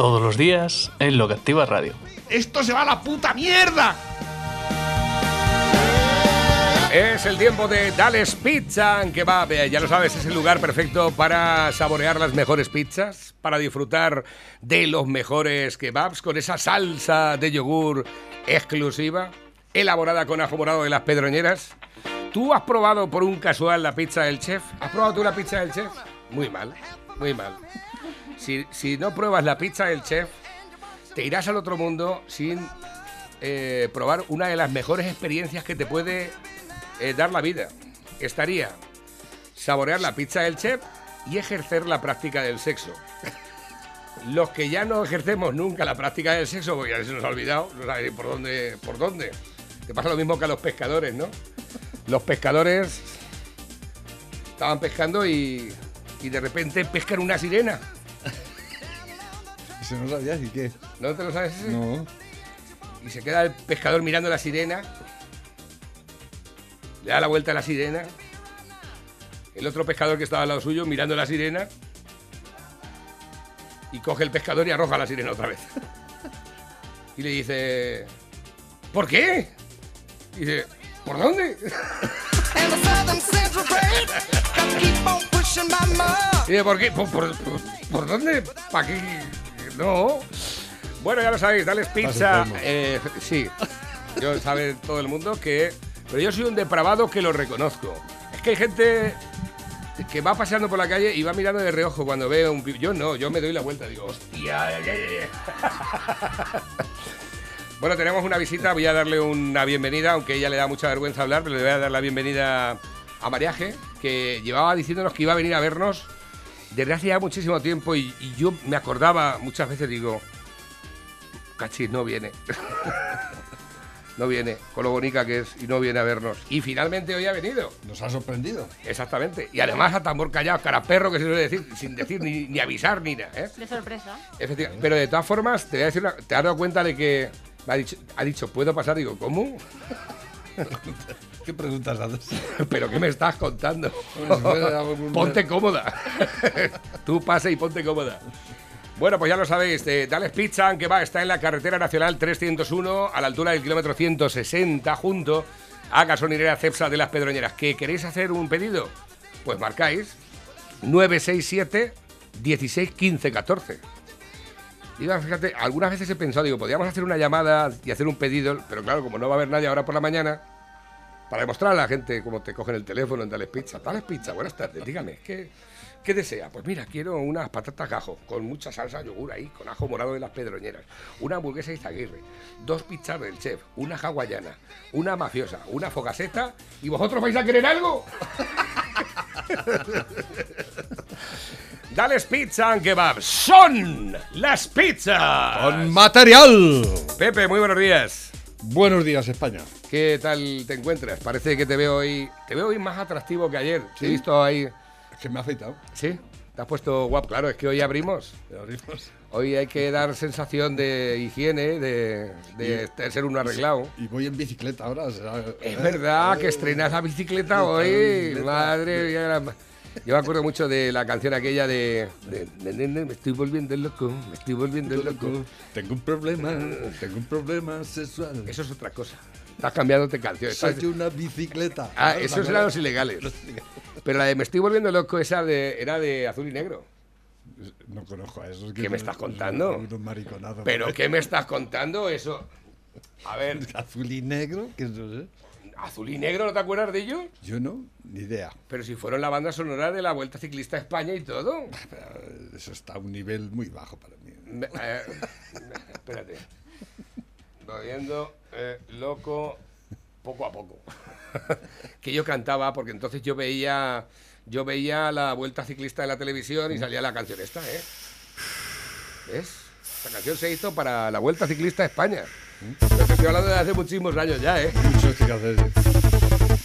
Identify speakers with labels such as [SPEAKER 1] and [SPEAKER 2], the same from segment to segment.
[SPEAKER 1] todos los días en Lo que Activa Radio.
[SPEAKER 2] ¡Esto se va a la puta mierda!
[SPEAKER 3] Es el tiempo de Dales Pizza que va, ya lo sabes, es el lugar perfecto para saborear las mejores pizzas, para disfrutar de los mejores kebabs con esa salsa de yogur exclusiva, elaborada con ajo morado de las pedroñeras. ¿Tú has probado por un casual la pizza del chef? ¿Has probado tú la pizza del chef? Muy mal, muy mal. Si, no pruebas la pizza del chef, te irás al otro mundo sin eh, probar una de las mejores experiencias que te puede eh, dar la vida. Estaría saborear la pizza del chef y ejercer la práctica del sexo. Los que ya no ejercemos nunca la práctica del sexo, porque ya se nos ha olvidado, no sabéis por dónde, por dónde. Te pasa lo mismo que a los pescadores, ¿no? Los pescadores estaban pescando y de repente pescan una sirena.
[SPEAKER 4] Eso no sabías y qué.
[SPEAKER 3] ¿No te lo sabes? ese?
[SPEAKER 4] No.
[SPEAKER 3] Y se queda el pescador mirando la sirena. Le da la vuelta a la sirena. El otro pescador que estaba al lado suyo mirando la sirena. Y coge el pescador y arroja la sirena otra vez. Y le dice, ¿por qué? Y dice, ¿por dónde? Y dice, ¿por qué? ¿Por, por- por- por dónde? ¿Para qué? No. Bueno, ya lo sabéis, dales pizza. Eh, sí, yo sabe todo el mundo que. Pero yo soy un depravado que lo reconozco. Es que hay gente que va paseando por la calle y va mirando de reojo cuando ve un. Yo no, yo me doy la vuelta, digo, hostia. ay, ay, ay". Bueno, tenemos una visita, voy a darle una bienvenida, aunque ella le da mucha vergüenza hablar, pero le voy a dar la bienvenida a Mariaje, que llevaba diciéndonos que iba a venir a vernos desde hace ya muchísimo tiempo y, y yo me acordaba muchas veces, digo, cachis, no viene. no viene, con lo bonita que es, y no viene a vernos. Y finalmente hoy ha venido.
[SPEAKER 4] Nos ha sorprendido.
[SPEAKER 3] Exactamente. Y además a tambor callado, cara perro, que se suele decir, sin decir ni, ni avisar ni nada. ¿eh?
[SPEAKER 5] De sorpresa.
[SPEAKER 3] Efectivamente. Pero de todas formas, te voy a decir una- ¿te has dado cuenta de que me ha dicho, ha dicho, ¿puedo pasar? Digo, ¿cómo?
[SPEAKER 4] ¿Qué preguntas haces?
[SPEAKER 3] ¿Pero qué me estás contando? Ponte cómoda. Tú pasa y ponte cómoda. Bueno, pues ya lo sabéis, eh, Dales Pizza, que va, está en la carretera nacional 301, a la altura del kilómetro 160, junto a gasolinera Cepsa de las Pedroñeras. ¿Que queréis hacer un pedido? Pues marcáis 967 16 15 14. Digo, fíjate, algunas veces he pensado, digo, podríamos hacer una llamada y hacer un pedido, pero claro, como no va a haber nadie ahora por la mañana, para demostrar a la gente cómo te cogen el teléfono en Dales Pizza. Dales Pizza, buenas tardes, dígame, ¿qué, ¿qué desea? Pues mira, quiero unas patatas gajo, con mucha salsa yogur ahí, con ajo morado de las pedroñeras, una hamburguesa Izaguirre, dos pizzas del chef, una hawaiana, una mafiosa, una fogaseta, ¿y vosotros vais a querer algo? Dales Pizza and Kebab, son las pizzas.
[SPEAKER 4] ¡Con material!
[SPEAKER 3] Pepe, muy buenos días.
[SPEAKER 4] Buenos días, España.
[SPEAKER 3] ¿Qué tal te encuentras? Parece que te veo hoy, te veo hoy más atractivo que ayer. Te he
[SPEAKER 4] ¿Sí?
[SPEAKER 3] visto ahí.
[SPEAKER 4] Es que me ha afeitado.
[SPEAKER 3] ¿Sí? Te has puesto guapo. Claro, es que hoy abrimos.
[SPEAKER 4] Abrimos.
[SPEAKER 3] Hoy hay que dar sensación de higiene, de, de de ser un arreglado.
[SPEAKER 4] Y voy en bicicleta ahora. o sea,
[SPEAKER 3] Es verdad que estrenas la bicicleta hoy.
[SPEAKER 4] bicicleta.
[SPEAKER 3] Madre mía. Yo me acuerdo mucho de la canción aquella de, de- de- de- Me estoy volviendo loco, me estoy volviendo loco.
[SPEAKER 4] Tengo un problema, tengo un problema sexual.
[SPEAKER 3] Eso es otra cosa. Estás cambiándote canciones.
[SPEAKER 4] Soy
[SPEAKER 3] Estás-
[SPEAKER 4] una bicicleta.
[SPEAKER 3] Ah, esos eran los ilegales. Pero la de Me estoy volviendo loco, esa de, era de azul y negro.
[SPEAKER 4] No conozco a esos.
[SPEAKER 3] ¿Qué me estás contando?
[SPEAKER 4] Unos mariconazos.
[SPEAKER 3] ¿Pero qué me estás contando eso? A ver,
[SPEAKER 4] Azul y negro, que eso es.
[SPEAKER 3] Azul y negro, ¿no te acuerdas de ellos?
[SPEAKER 4] Yo no, ni idea.
[SPEAKER 3] Pero si fueron la banda sonora de la Vuelta Ciclista a España y todo.
[SPEAKER 4] Eso está a un nivel muy bajo para mí.
[SPEAKER 3] Me- eh, espérate. Voy viendo eh, loco poco a poco. que yo cantaba, porque entonces yo veía yo veía la Vuelta Ciclista de la televisión y salía la canción esta, ¿eh? ¿Ves? Esta canción se hizo para la Vuelta Ciclista a España. Pero te estoy hablando de hace muchísimos años ya, ¿eh?
[SPEAKER 4] Mucho que hacer.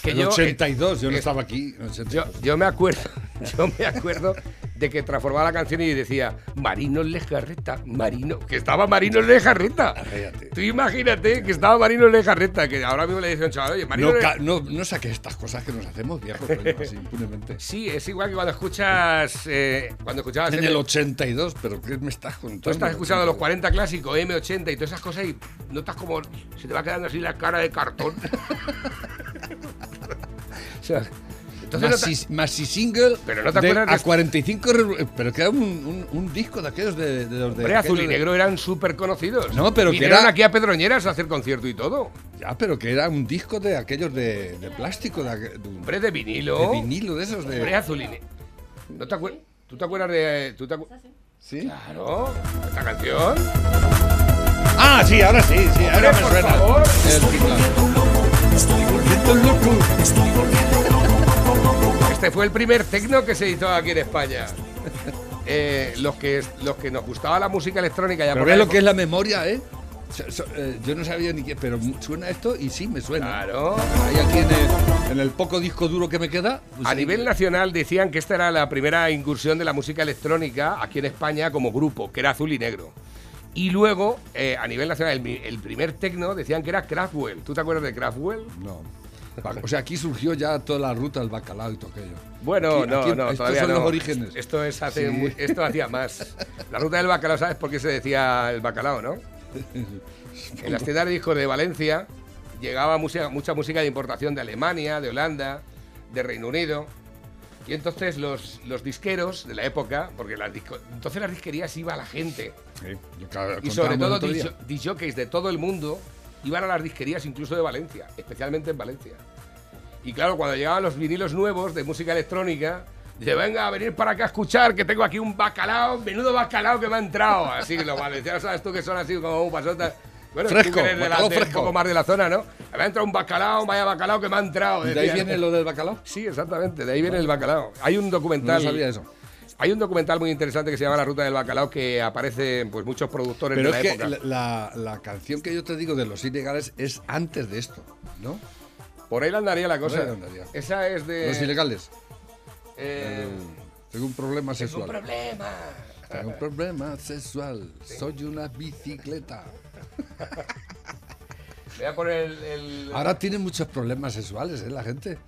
[SPEAKER 3] Que
[SPEAKER 4] En
[SPEAKER 3] yo-
[SPEAKER 4] 82, yo no
[SPEAKER 3] eh,
[SPEAKER 4] estaba aquí. en 82.
[SPEAKER 3] Yo, yo me acuerdo, yo me acuerdo de que transformaba la canción y decía Marino Lejarreta, Marino, que estaba Marino Lejarreta.
[SPEAKER 4] Cállate.
[SPEAKER 3] Tú imagínate que estaba Marino Lejarreta, que ahora mismo le dice a un chaval, oye, Marino
[SPEAKER 4] No,
[SPEAKER 3] Le-
[SPEAKER 4] no, no saques estas cosas que nos hacemos viejos, así impunemente.
[SPEAKER 3] Sí, es igual que cuando escuchas, eh, cuando escuchabas
[SPEAKER 4] En
[SPEAKER 3] M-
[SPEAKER 4] el 82, pero ¿qué me estás contando?
[SPEAKER 3] Tú estás escuchando los 40 clásicos, M80 y todas esas cosas y notas como se te va quedando así la cara de cartón. o sea, entonces no te-
[SPEAKER 4] Maxi, Maxi Single
[SPEAKER 3] Pero no te
[SPEAKER 4] de
[SPEAKER 3] acuerdas
[SPEAKER 4] a
[SPEAKER 3] esto.
[SPEAKER 4] 45 revo- pero que era un, un- un disco de aquellos de, de los de
[SPEAKER 3] Hombre, azul y negro eran súper conocidos.
[SPEAKER 4] No, pero que era-
[SPEAKER 3] aquí a Pedroñeras a hacer concierto y todo.
[SPEAKER 4] ya pero que era un disco de aquellos de, de plástico de,
[SPEAKER 3] Hombre, de vinilo.
[SPEAKER 4] de vinilo de esos de
[SPEAKER 3] Hombre, azul y ne- ¿No te acuerdas? ¿Tú te acuerdas de.? ¿Tú te acu-
[SPEAKER 4] ¿Sí?
[SPEAKER 3] Claro, esta canción.
[SPEAKER 4] Ah, sí, ahora sí, sí, ahora me
[SPEAKER 3] por
[SPEAKER 4] suena.
[SPEAKER 3] favor.
[SPEAKER 4] El teclado.
[SPEAKER 3] Este fue el primer tecno que se hizo aquí en España. Eh, los, que, los que nos gustaba la música electrónica ya
[SPEAKER 4] Pero
[SPEAKER 3] por
[SPEAKER 4] lo que es la memoria, ¿eh? So- so- eh, yo no sabía ni qué, pero suena esto y sí me suena.
[SPEAKER 3] Claro.
[SPEAKER 4] Ahí aquí en el, en el poco disco duro que me queda. pues
[SPEAKER 3] A nivel nacional decían que esta era la primera incursión de la música electrónica aquí en España como grupo, que era azul y negro. Y luego, eh, a nivel nacional, el, primer tecno decían que era Kraftwerk. ¿Tú te acuerdas de Kraftwerk?
[SPEAKER 4] No. O sea, aquí surgió ya toda la ruta del bacalao y todo aquello.
[SPEAKER 3] Bueno,
[SPEAKER 4] Aquí-
[SPEAKER 3] no,
[SPEAKER 4] aquí-
[SPEAKER 3] no,
[SPEAKER 4] estos
[SPEAKER 3] todavía
[SPEAKER 4] son
[SPEAKER 3] no.
[SPEAKER 4] los orígenes.
[SPEAKER 3] Esto es hace
[SPEAKER 4] Sí.
[SPEAKER 3] esto hacía más. La ruta del bacalao, ¿sabes por qué se decía el bacalao, no? En las tiendas de discos de Valencia llegaba música- mucha música de importación de Alemania, de Holanda, de Reino Unido. Y entonces los, los disqueros de la época, porque las disco- entonces las disquerías iba la gente,
[SPEAKER 4] Sí, ca-
[SPEAKER 3] y sobre todo disjockeys de todo el mundo iban a las disquerías incluso de Valencia, especialmente en Valencia. Y claro, cuando llegaban los vinilos nuevos de música electrónica, dice, venga a venir para acá a escuchar, que tengo aquí un bacalao, menudo bacalao que me ha entrado. Así que los valencianos, ¿sabes tú que son así como un pasotas? Bueno,
[SPEAKER 4] Fresco,
[SPEAKER 3] de la- de
[SPEAKER 4] fresco.
[SPEAKER 3] un poco más de la zona, ¿no? Me ha entrado un bacalao, vaya bacalao que me ha entrado.
[SPEAKER 4] ¿Y de ahí viene lo del bacalao?
[SPEAKER 3] Sí, exactamente, de ahí viene el bacalao. Hay un
[SPEAKER 4] No
[SPEAKER 3] documental...
[SPEAKER 4] sabía eso.
[SPEAKER 3] Hay un documental muy interesante que se llama La Ruta del Bacalao que aparecen pues muchos productores
[SPEAKER 4] Pero
[SPEAKER 3] de
[SPEAKER 4] es
[SPEAKER 3] la
[SPEAKER 4] que
[SPEAKER 3] época.
[SPEAKER 4] la, la- la canción que yo te digo de los ilegales es antes de esto, ¿no?
[SPEAKER 3] Por ahí andaría la cosa.
[SPEAKER 4] andaría.
[SPEAKER 3] Esa es de.
[SPEAKER 4] Los ilegales.
[SPEAKER 3] eh,
[SPEAKER 4] Tengo un problema
[SPEAKER 3] es un
[SPEAKER 4] sexual.
[SPEAKER 3] problema.
[SPEAKER 4] Tengo un problema sexual. Soy una bicicleta.
[SPEAKER 3] Voy a poner el. el-
[SPEAKER 4] Ahora tiene muchos problemas sexuales, ¿eh? La gente.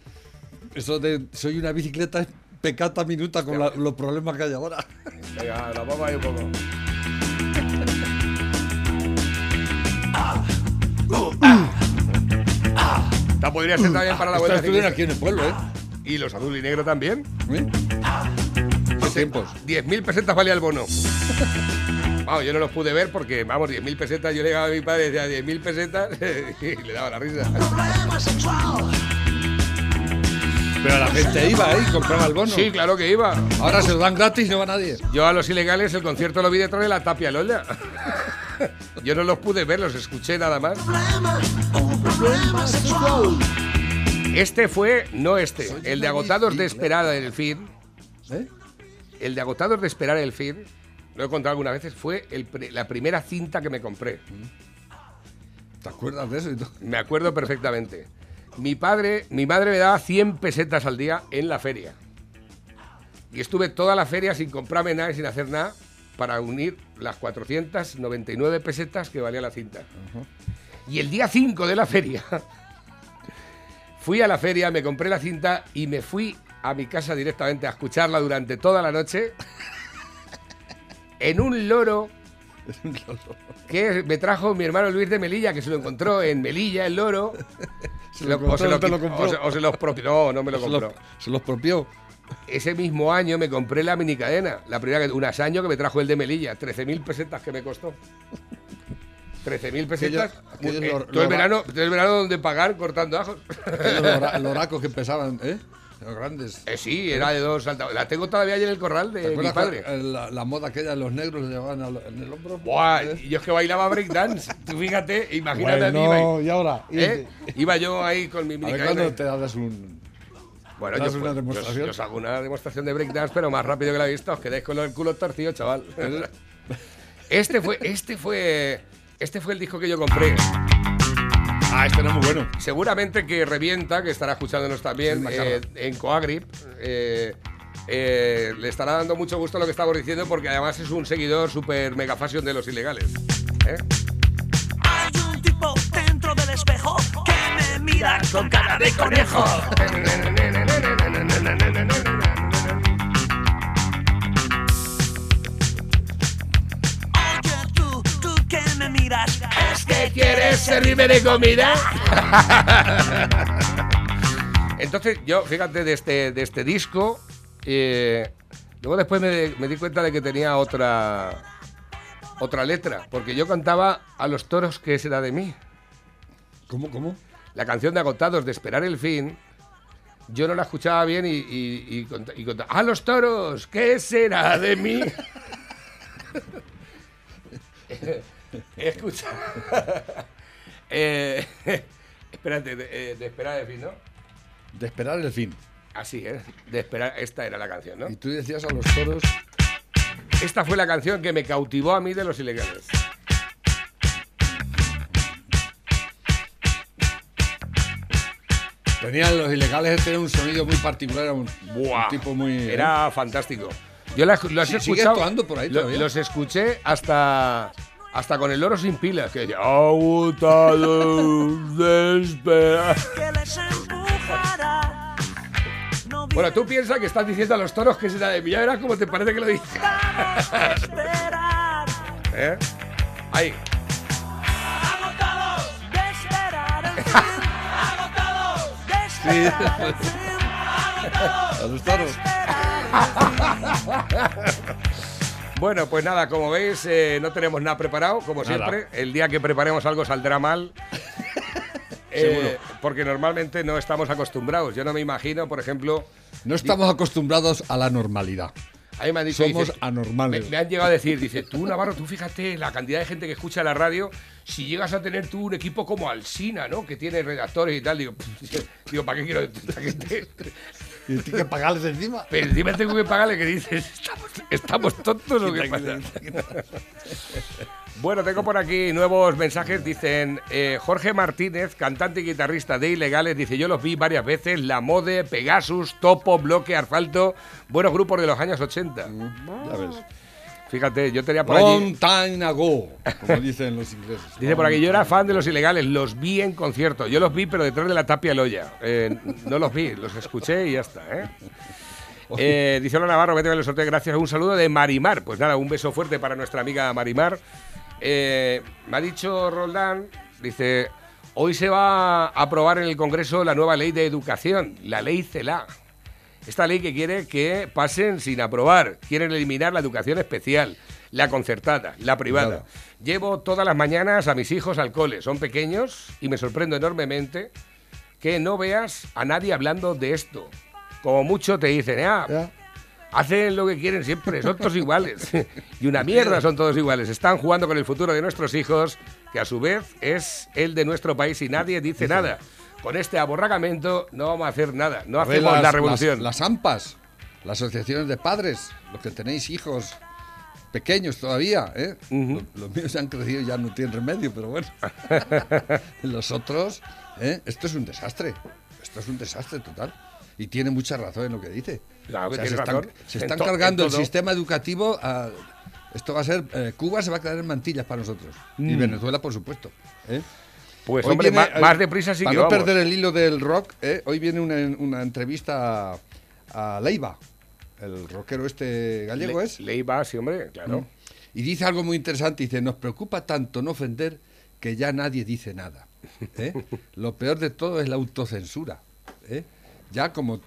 [SPEAKER 4] Eso de soy una bicicleta es pecata minuta con la- los problemas que hay ahora.
[SPEAKER 3] Venga, la vamos ahí un poco. Esta podría ser también para la vuelta
[SPEAKER 4] estuvieron aquí en el pueblo, ¿eh?
[SPEAKER 3] Y los azul y negro también.
[SPEAKER 4] ¿Eh? ¿Qué tiempos?
[SPEAKER 3] 10.000 pesetas valía el bono. Vamos, yo no los pude ver porque, vamos, 10.000 pesetas. Yo le llegaba a mi padre y decía 10.000 pesetas y le daba la risa.
[SPEAKER 4] Pero la gente iba ahí y compraba el bono.
[SPEAKER 3] Sí, claro que iba.
[SPEAKER 4] Ahora se lo dan gratis y no va nadie.
[SPEAKER 3] Yo a los ilegales el concierto lo vi detrás de la tapia Lola. Yo no los pude ver, los escuché nada más. Este fue, no este, el de agotados de esperar el fin.
[SPEAKER 4] ¿Eh?
[SPEAKER 3] El de agotados de esperar el fin, lo he contado algunas veces, fue el la primera cinta que me compré.
[SPEAKER 4] ¿Te acuerdas de eso y todo?
[SPEAKER 3] Me acuerdo perfectamente. Mi padre, mi madre me daba 100 pesetas al día en la feria. Y estuve toda la feria sin comprarme nada y sin hacer nada para unir las 499 pesetas que valía la cinta. Y el día 5 de la feria, fui a la feria, me compré la cinta y me fui a mi casa directamente a escucharla durante toda la noche en un loro que me trajo mi hermano Luis de Melilla, que se lo encontró en Melilla, el loro.
[SPEAKER 4] Se lo lo compró.
[SPEAKER 3] o se- o se los propió. No, no me lo compró.
[SPEAKER 4] los, se los propió.
[SPEAKER 3] Ese mismo año me compré la minicadena, la primera que, un año que me trajo el de Melilla, 13.000 pesetas que me costó. 13.000 pesetas.
[SPEAKER 4] aquellos
[SPEAKER 3] Eh,
[SPEAKER 4] lor-
[SPEAKER 3] todo, el verano, todo el verano donde pagar cortando ajos.
[SPEAKER 4] Aquellos lora- loracos que pesaban, ¿eh? Los grandes.
[SPEAKER 3] Eh, sí, era de dos alta- La tengo todavía ahí en el corral
[SPEAKER 4] ¿Te
[SPEAKER 3] de mi padre.
[SPEAKER 4] la, la moda aquella de los negros le llevaban en el hombro?
[SPEAKER 3] Buah,
[SPEAKER 4] ¿Eh?
[SPEAKER 3] yo es que bailaba breakdance. Tú fíjate, imagínate a mí. Bail-
[SPEAKER 4] y ahora.
[SPEAKER 3] ¿eh? Iba yo ahí con mi minicadena.
[SPEAKER 4] cuándo te das un.
[SPEAKER 3] Bueno,
[SPEAKER 4] ¿Das
[SPEAKER 3] yo,
[SPEAKER 4] una
[SPEAKER 3] pues,
[SPEAKER 4] demostración?
[SPEAKER 3] yo- yo os hago una demostración de breakdance, pero más rápido que la he visto. Os quedáis con el culo torcido, chaval. Este fue, este fue, este fue el disco que yo compré.
[SPEAKER 4] Ah, este no es muy bueno.
[SPEAKER 3] Seguramente que revienta, que estará escuchándonos también
[SPEAKER 4] Sí,
[SPEAKER 3] eh, en Coagrip. eh, eh, le estará dando mucho gusto lo que estamos diciendo porque además es un seguidor super mega fashion de los ilegales. ¿eh?
[SPEAKER 5] Hay un tipo dentro del espejo que me mira con cara de conejo. que
[SPEAKER 3] ¿Quieres servirme de comida? Entonces, yo, fíjate, de este, de este disco, eh, luego después me, me di cuenta de que tenía otra, otra letra, porque yo cantaba a los toros que será de mí.
[SPEAKER 4] ¿Cómo, cómo?
[SPEAKER 3] La canción de Agotados de Esperar el Fin, yo no la escuchaba bien y, y, y cont- y contaba, ¡a los toros! ¿Qué será de mí? Escucha. Eh, espérate, de, eh, de Esperar el Fin, ¿no?
[SPEAKER 4] De esperar el fin.
[SPEAKER 3] Así, ¿eh? De esperar, esta era la canción, ¿no?
[SPEAKER 4] Y tú decías a los toros.
[SPEAKER 3] Esta fue la canción que me cautivó a mí de los ilegales.
[SPEAKER 4] Tenían los ilegales tenían un sonido muy particular, era un,
[SPEAKER 3] Buah,
[SPEAKER 4] un tipo muy. ¿eh?
[SPEAKER 3] Era fantástico. Yo la- los
[SPEAKER 4] Sí,
[SPEAKER 3] escuchado.
[SPEAKER 4] por ahí
[SPEAKER 3] lo- los escuché hasta. Hasta con el loro sin pilas, que decía, agotado de esperar".
[SPEAKER 5] que les empujará. No
[SPEAKER 3] Bueno, tú piensas que estás diciendo a los toros que será de mí. Ya verás cómo te parece que lo dices. ¿Eh? Ahí.
[SPEAKER 5] Agotados de esperar el fin. Agotados de esperar el fin. Agotados
[SPEAKER 4] A los
[SPEAKER 5] de
[SPEAKER 4] toros.
[SPEAKER 5] esperar el fin.
[SPEAKER 3] Bueno, pues nada, como veis, eh, no tenemos nada preparado, como
[SPEAKER 4] Nada.
[SPEAKER 3] siempre. El día que preparemos algo saldrá mal. Eh, porque normalmente no estamos acostumbrados. Yo no me imagino, por ejemplo,
[SPEAKER 4] No estamos acostumbrados a la normalidad.
[SPEAKER 3] a mí me han dicho...
[SPEAKER 4] Somos
[SPEAKER 3] dice,
[SPEAKER 4] anormales.
[SPEAKER 3] Me, me han llegado a decir, dice, tú Navarro, tú fíjate la cantidad de gente que escucha la radio, si llegas a tener tú un equipo como Alsina, ¿no? Que tiene redactores y tal, digo, digo ¿para qué quiero gente?
[SPEAKER 4] Y tienes que pagarles encima.
[SPEAKER 3] Pero encima tengo que pagarle que dices, ¿estamos, estamos tontos o qué pasa? Bueno, tengo por aquí nuevos mensajes. Dicen eh, Jorge Martínez, cantante y guitarrista de Ilegales, dice: Yo los vi varias veces. La Mode, Pegasus, Topo, Bloque, Asfalto. Buenos grupos de los años 80.
[SPEAKER 4] Ya ves.
[SPEAKER 3] Fíjate, yo tenía por allí.
[SPEAKER 4] Long time ago, como dicen los ingleses.
[SPEAKER 3] Dice por aquí, yo era fan de los ilegales, los vi en concierto. Yo los vi, pero detrás de la tapia loya. Eh, no los vi, los escuché y ya está, ¿eh? Eh, dice Hola Navarro, vete a los sorteo, gracias. Un saludo de Marimar. Pues nada, un beso fuerte para nuestra amiga Marimar. Eh, me ha dicho Roldán, dice, hoy se va a aprobar en el Congreso la nueva ley de educación, la ley CELA. Esta ley que quiere que pasen sin aprobar. Quieren eliminar la educación especial, la concertada, la privada. Llevo todas las mañanas a mis hijos al cole. Son pequeños y me sorprendo enormemente que no veas a nadie hablando de esto. Como mucho te dicen, ah,
[SPEAKER 4] Ya.
[SPEAKER 3] hacen lo que quieren siempre, son todos iguales. y una mierda son todos iguales. Están jugando con el futuro de nuestros hijos, que a su vez es el de nuestro país y nadie dice nada. Con este aborragamiento no vamos a hacer nada, no hacemos
[SPEAKER 4] las-
[SPEAKER 3] la revolución.
[SPEAKER 4] Las, las AMPAs, las asociaciones de padres, los que tenéis hijos pequeños todavía, ¿eh? Los, los míos han crecido ya no tienen remedio, pero bueno. los otros, ¿eh? esto es un desastre. Esto es un desastre total. Y tiene mucha razón en lo que dice.
[SPEAKER 3] Claro que
[SPEAKER 4] se están, se están cargando el sistema educativo a- Esto va a ser... eh, Cuba se va a quedar en mantillas para nosotros. Y
[SPEAKER 3] Mm.
[SPEAKER 4] Venezuela, por supuesto. ¿eh?
[SPEAKER 3] Pues
[SPEAKER 4] Hoy
[SPEAKER 3] hombre,
[SPEAKER 4] viene, eh,
[SPEAKER 3] más, deprisa sí
[SPEAKER 4] para
[SPEAKER 3] que
[SPEAKER 4] no
[SPEAKER 3] vamos.
[SPEAKER 4] perder el hilo del rock, ¿eh? hoy viene una, una entrevista a, a Leiva, el rockero este gallego
[SPEAKER 3] Le-
[SPEAKER 4] es,
[SPEAKER 3] Leiva, sí, hombre, claro.
[SPEAKER 4] y dice algo muy interesante, dice, nos preocupa tanto no ofender que ya nadie dice nada. ¿eh? Lo peor de todo es la autocensura. ¿eh? Ya como...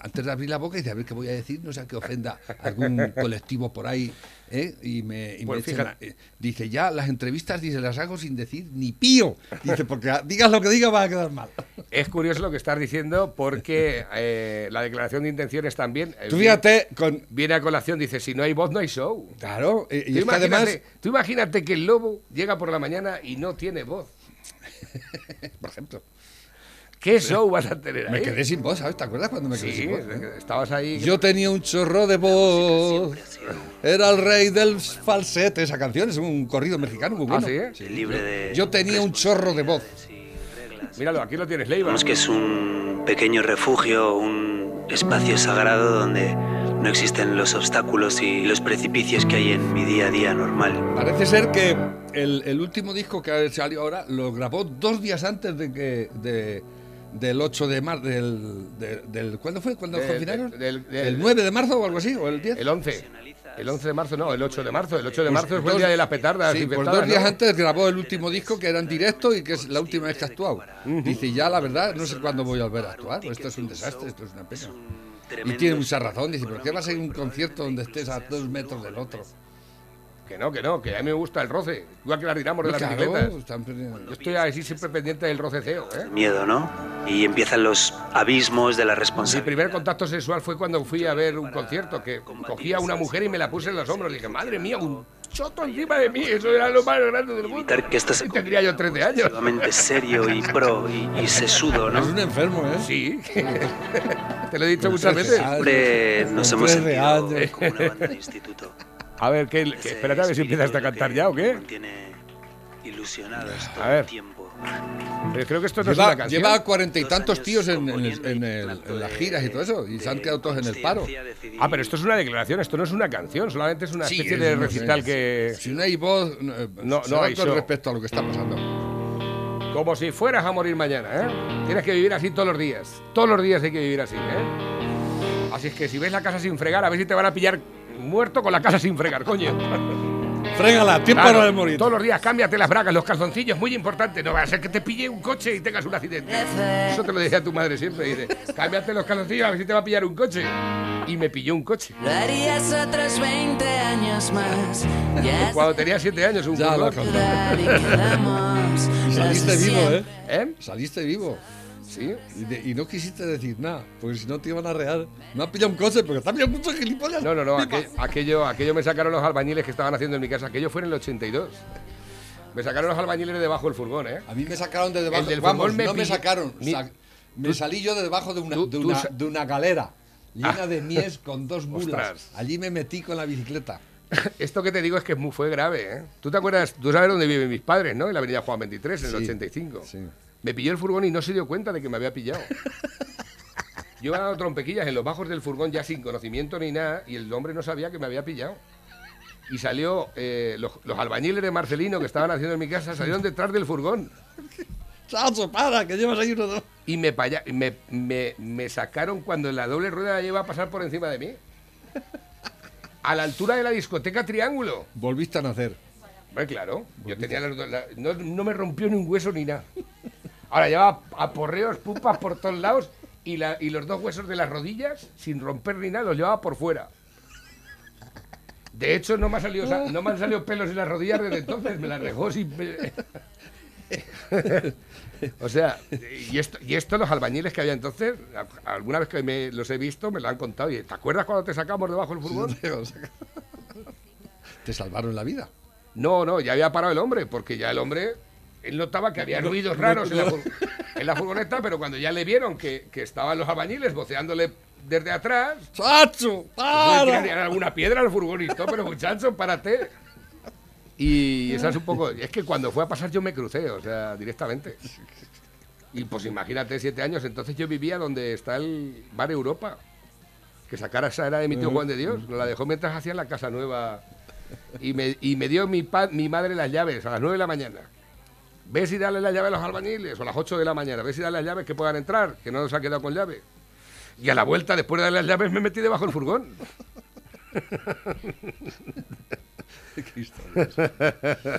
[SPEAKER 4] antes de abrir la boca dice, a ver qué voy a decir, no sea que ofenda a algún colectivo por ahí, ¿eh? y me, y me
[SPEAKER 3] Pues
[SPEAKER 4] echen
[SPEAKER 3] fíjate.
[SPEAKER 4] a- eh, dice, ya las entrevistas, dice, las hago sin decir ni pío. Dice, porque digas lo que digas va a quedar mal.
[SPEAKER 3] Es curioso lo que estás diciendo porque eh, la declaración de intenciones también eh,
[SPEAKER 4] Tú fíjate, con...
[SPEAKER 3] viene a colación, dice, si no hay voz no hay show.
[SPEAKER 4] Claro, y
[SPEAKER 3] Tú
[SPEAKER 4] además...
[SPEAKER 3] tú imagínate que el lobo llega por la mañana y no tiene voz.
[SPEAKER 4] Por ejemplo.
[SPEAKER 3] ¿Qué show vas a tener ahí?
[SPEAKER 4] Me quedé sin voz, ¿sabes? ¿Te acuerdas cuando me quedé
[SPEAKER 3] Sí,
[SPEAKER 4] sin voz? eh?
[SPEAKER 3] estabas ahí.
[SPEAKER 4] Yo tenía un chorro de voz. Era el rey del falsete. Esa canción es un corrido mexicano muy
[SPEAKER 3] ¿Ah,
[SPEAKER 4] bueno.
[SPEAKER 3] sí?
[SPEAKER 6] libre de
[SPEAKER 4] Yo tenía un chorro de voz.
[SPEAKER 3] Míralo, aquí lo tienes, Leiva.
[SPEAKER 6] Digamos que es un pequeño refugio, un espacio sagrado donde no existen los obstáculos y los precipicios que hay en mi día a día normal.
[SPEAKER 4] Parece ser que el, el último disco que salió ahora lo grabó dos días antes de que. De, del 8 de marzo. Del, de- del, ¿Cuándo fue? ¿Cuándo
[SPEAKER 3] Del-
[SPEAKER 4] confinaron? ¿El 9 de marzo o algo así? ¿O el 10?
[SPEAKER 3] El 11. El 11 de marzo, no, el 8 de marzo. El 8 de
[SPEAKER 4] Pues
[SPEAKER 3] marzo fue el día de las petardas.
[SPEAKER 4] Sí, pues dos días
[SPEAKER 3] ¿no?
[SPEAKER 4] antes grabó el último disco que era en directo y que es la última vez que ha actuado. Dice, ya la verdad, no sé cuándo voy a volver a actuar. pues esto es un desastre, esto es una pena. Y tiene mucha razón. Dice, ¿por qué vas a ir a un concierto donde estés a dos metros del otro?
[SPEAKER 3] Que no, que no, que a mí me gusta el roce. Igual que las dinamos de las
[SPEAKER 4] Claro,
[SPEAKER 3] bicicletas. Yo estoy así siempre pendiente del roceceo, ¿eh?
[SPEAKER 6] miedo, ¿no? Y empiezan los abismos de la
[SPEAKER 3] Mi
[SPEAKER 6] responsabilidad.
[SPEAKER 3] primer contacto sexual fue cuando fui a ver un concierto, que cogí a una mujer y me la puse en los hombros. Y dije, madre mía, un choto encima de mí, eso era lo más grande del mundo.
[SPEAKER 6] Evitar que esto se
[SPEAKER 3] Y tendría yo 13 años.
[SPEAKER 6] Serio y pro y, y sesudo,
[SPEAKER 4] Es
[SPEAKER 6] ¿no?
[SPEAKER 4] un enfermo, ¿eh?
[SPEAKER 3] Sí, te lo he dicho muchas veces.
[SPEAKER 6] Siempre nos hemos sentido como una banda de instituto.
[SPEAKER 3] A ver, ¿qué, qué- espérate a ver si empiezas a cantar ya o qué.
[SPEAKER 6] Mantiene ilusionados todo
[SPEAKER 3] A ver.
[SPEAKER 6] el tiempo.
[SPEAKER 3] Pero creo que esto no es
[SPEAKER 4] Lleva,
[SPEAKER 3] una canción.
[SPEAKER 4] lleva cuarenta y tantos tíos en, en el- en el- en las giras y todo eso, y se han quedado todos en el paro.
[SPEAKER 3] Ah, pero esto es una declaración, esto no es una canción, solamente es una
[SPEAKER 4] Sí,
[SPEAKER 3] especie
[SPEAKER 4] es
[SPEAKER 3] de recital que...
[SPEAKER 4] Si no hay voz, no, eh,
[SPEAKER 3] No, hay
[SPEAKER 4] con
[SPEAKER 3] show.
[SPEAKER 4] respecto a lo que está pasando.
[SPEAKER 3] Como si fueras a morir mañana, ¿eh? Tienes que vivir así todos los días. Todos los días hay que vivir así, ¿eh? Así es que si ves la casa sin fregar, a ver si te van a pillar muerto con la casa sin fregar, coño.
[SPEAKER 4] Frégala, tiempo
[SPEAKER 3] Claro,
[SPEAKER 4] de morir.
[SPEAKER 3] Todos los días cámbiate las bragas, los calzoncillos, muy importante. No va a ser que te pille un coche y tengas un accidente. Eso te lo decía tu madre siempre. Dice, cámbiate los calzoncillos a ver si te va a pillar un coche. Y me pilló un coche.
[SPEAKER 7] Lo harías otros 20 años más. Ya
[SPEAKER 3] Cuando tenía siete años, un
[SPEAKER 4] Ya lo
[SPEAKER 7] y
[SPEAKER 4] saliste vivo, ¿eh?
[SPEAKER 3] ¿Eh?
[SPEAKER 4] Saliste vivo.
[SPEAKER 3] Sí.
[SPEAKER 4] Y, de- y no quisiste decir nada, porque si no te iban a rear. Me ha pillado un coche, porque está pillando muchos gilipollas.
[SPEAKER 3] No, no, no. Aquello, aquello me sacaron los albañiles que estaban haciendo en mi casa. Aquello fue en el 82. Me sacaron los albañiles de debajo del furgón, ¿eh?
[SPEAKER 4] A mí me sacaron de debajo.
[SPEAKER 3] El del
[SPEAKER 4] Vamos,
[SPEAKER 3] me
[SPEAKER 4] no me sacaron.
[SPEAKER 3] Mi-
[SPEAKER 4] sa- me salí yo de debajo de una,
[SPEAKER 3] Tú-
[SPEAKER 4] de una,
[SPEAKER 3] sa-
[SPEAKER 4] de una galera llena de mies con dos mulas.
[SPEAKER 3] Ostras.
[SPEAKER 4] Allí me metí con la bicicleta.
[SPEAKER 3] Esto que te digo es que fue grave, ¿eh? ¿Tú te acuerdas? Tú sabes dónde viven mis padres, ¿no? En la avenida Juan 23, en el
[SPEAKER 4] Sí,
[SPEAKER 3] 85.
[SPEAKER 4] sí.
[SPEAKER 3] Me pilló el furgón y no se dio cuenta de que me había pillado. Yo iba dando trompequillas en los bajos del furgón ya sin conocimiento ni nada y el hombre no sabía que me había pillado. Y salió, eh, los, los albañiles de Marcelino que estaban haciendo en mi casa salieron detrás del furgón
[SPEAKER 4] ¡Chacho, para! Que llevas ahí uno dos.
[SPEAKER 3] y me, paya- me, me- me sacaron cuando la doble rueda la lleva a pasar por encima de mí. A la altura de la discoteca Triángulo.
[SPEAKER 4] Volviste a nacer.
[SPEAKER 3] Hombre, claro, yo tenía la- no, no me rompió ni un hueso ni nada. Ahora llevaba aporreos, pupas por todos lados y, la- y los dos huesos de las rodillas, sin romper ni nada, los llevaba por fuera. De hecho, no me, ha salido, sa- no me han salido pelos en las rodillas desde entonces, me las dejó sin... o sea, y esto, y esto los albañiles que había entonces, a- alguna vez que me los he visto, me lo han contado. Y, ¿Te acuerdas cuando te sacamos debajo del furgón?
[SPEAKER 4] Te salvaron la vida.
[SPEAKER 3] No, no, ya había parado el hombre, porque ya el hombre, él notaba que había ruidos raros en la, fur- en la furgoneta, pero cuando ya le vieron que, que estaban los albañiles voceándole desde atrás,
[SPEAKER 4] ¡Chacho! ¡Para!
[SPEAKER 3] tirarían alguna piedra al furgonista, pero muchacho, párate. Y esa es un poco, es que cuando fue a pasar yo me crucé, o sea, directamente. Y pues imagínate, siete años, entonces yo vivía donde está el Bar Europa, que esa casa era de mi tío Juan de Dios, la dejó mientras hacían la casa nueva y me, y me dio mi, pa- mi madre las llaves a las 9 de la mañana. Ves y dale las llaves a los albañiles, o a las 8 de la mañana, ves y dale las llaves que puedan entrar, que no nos ha quedado con llave. Y a la vuelta, después de darle las llaves, me metí debajo del furgón.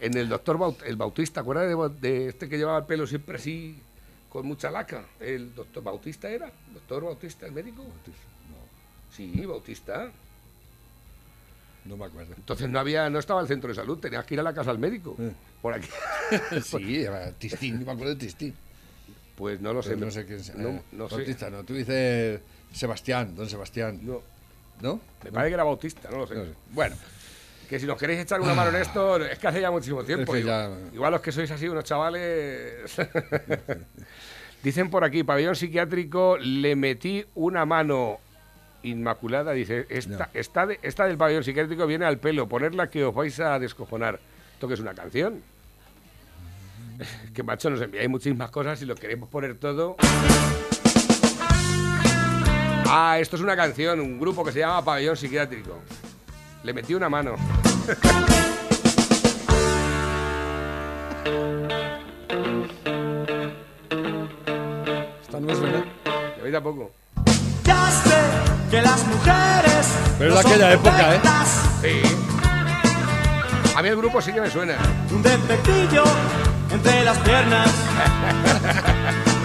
[SPEAKER 3] en el doctor Baut- el Bautista, ¿acuerdas de, este que llevaba el pelo siempre así, con mucha laca? ¿El doctor Bautista era? ¿Doctor Bautista, el médico? Sí, Bautista.
[SPEAKER 4] No me acuerdo.
[SPEAKER 3] Entonces no había, no estaba el centro de salud, tenías que ir a la casa al médico.
[SPEAKER 4] Eh.
[SPEAKER 3] Por aquí.
[SPEAKER 4] Sí, era Tistín, me acuerdo de Tistín.
[SPEAKER 3] Pues no lo sé.
[SPEAKER 4] Pero no sé quién sea.
[SPEAKER 3] No,
[SPEAKER 4] Eh,
[SPEAKER 3] no sé.
[SPEAKER 4] Bautista, no. Tú dices Sebastián, don Sebastián.
[SPEAKER 3] No,
[SPEAKER 4] ¿No?
[SPEAKER 3] me parece que era Bautista, no lo sé.
[SPEAKER 4] No sé.
[SPEAKER 3] Bueno, que si nos queréis echar una mano en esto, es que hace ya muchísimo tiempo.
[SPEAKER 4] Es que ya-
[SPEAKER 3] igual los que sois así, unos chavales. Dicen por aquí, pabellón psiquiátrico, le metí una mano inmaculada. Dice, esta, esta, de- esta del pabellón psiquiátrico viene al pelo, ponerla que os vais a descojonar. ¿Esto que es una canción? que macho, nos enviáis muchísimas cosas y lo queremos poner todo. Ah, esto es una canción, un grupo que se llama Pabellón Psiquiátrico. Le metí una mano.
[SPEAKER 4] Esta no es verdad.
[SPEAKER 3] Tampoco.
[SPEAKER 5] Que las mujeres.
[SPEAKER 4] Pero
[SPEAKER 5] no
[SPEAKER 4] es de aquella época, ¿eh?
[SPEAKER 3] Sí. A mí el grupo sí que me suena.
[SPEAKER 5] Un defectillo entre las piernas.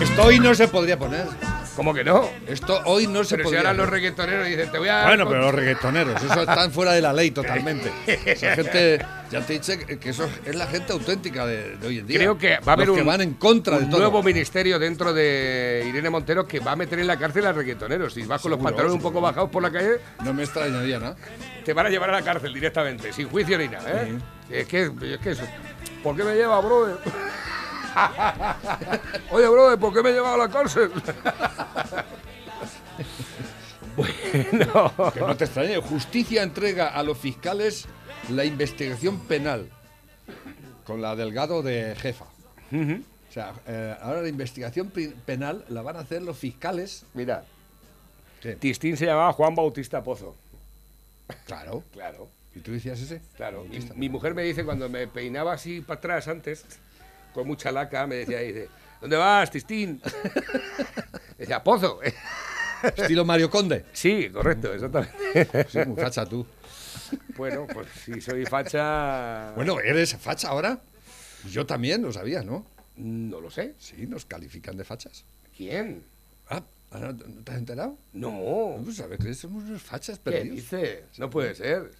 [SPEAKER 4] Esto hoy no se podría poner.
[SPEAKER 3] ¿Cómo que no?
[SPEAKER 4] Esto hoy no se
[SPEAKER 3] Pero si
[SPEAKER 4] podría
[SPEAKER 3] ahora los reggaetoneros dicen, te voy a...
[SPEAKER 4] Bueno, pero los reggaetoneros, eso están fuera de la ley totalmente. Esa gente, ya te he dicho que eso es la gente auténtica de, de hoy en día.
[SPEAKER 3] Creo que va a haber
[SPEAKER 4] Los que
[SPEAKER 3] un,
[SPEAKER 4] van en contra de
[SPEAKER 3] un
[SPEAKER 4] todo.
[SPEAKER 3] nuevo ministerio dentro de Irene Montero que va a meter en la cárcel a reggaetoneros. Si vas con los
[SPEAKER 4] Seguro,
[SPEAKER 3] pantalones un poco bajados por la calle,
[SPEAKER 4] No me extrañaría, ¿no?
[SPEAKER 3] te van a llevar a la cárcel directamente, sin juicio ni nada, ¿eh? Es que, es que eso. ¿Por qué me lleva, brother? Oye, brother, ¿por qué me lleva a la cárcel? bueno.
[SPEAKER 4] Que no te extrañe. Justicia entrega a los fiscales la investigación penal con la Delgado de jefa. O sea, eh, ahora la investigación penal la van a hacer los fiscales.
[SPEAKER 3] Mira. Tistín se llamaba Juan Bautista Pozo.
[SPEAKER 4] Claro.
[SPEAKER 3] Claro.
[SPEAKER 4] ¿Y tú decías ese?
[SPEAKER 3] Claro, mi, mi mujer me dice cuando me peinaba así para atrás antes, con mucha laca, me decía, dice, ¿dónde vas, Tistín? Decía, Pozo.
[SPEAKER 4] Estilo Mario Conde.
[SPEAKER 3] Sí, correcto, exactamente.
[SPEAKER 4] Sí, muy facha tú.
[SPEAKER 3] Bueno, pues si soy facha...
[SPEAKER 4] Bueno, ¿eres facha ahora? Yo también, lo sabía, ¿no?
[SPEAKER 3] No lo sé.
[SPEAKER 4] Sí, nos califican de fachas.
[SPEAKER 3] ¿Quién?
[SPEAKER 4] Ah, ¿no no te has enterado?
[SPEAKER 3] No.
[SPEAKER 4] Pues a ver, que somos unos fachas
[SPEAKER 3] ¿Qué
[SPEAKER 4] perdidos.
[SPEAKER 3] dices? No puede ser.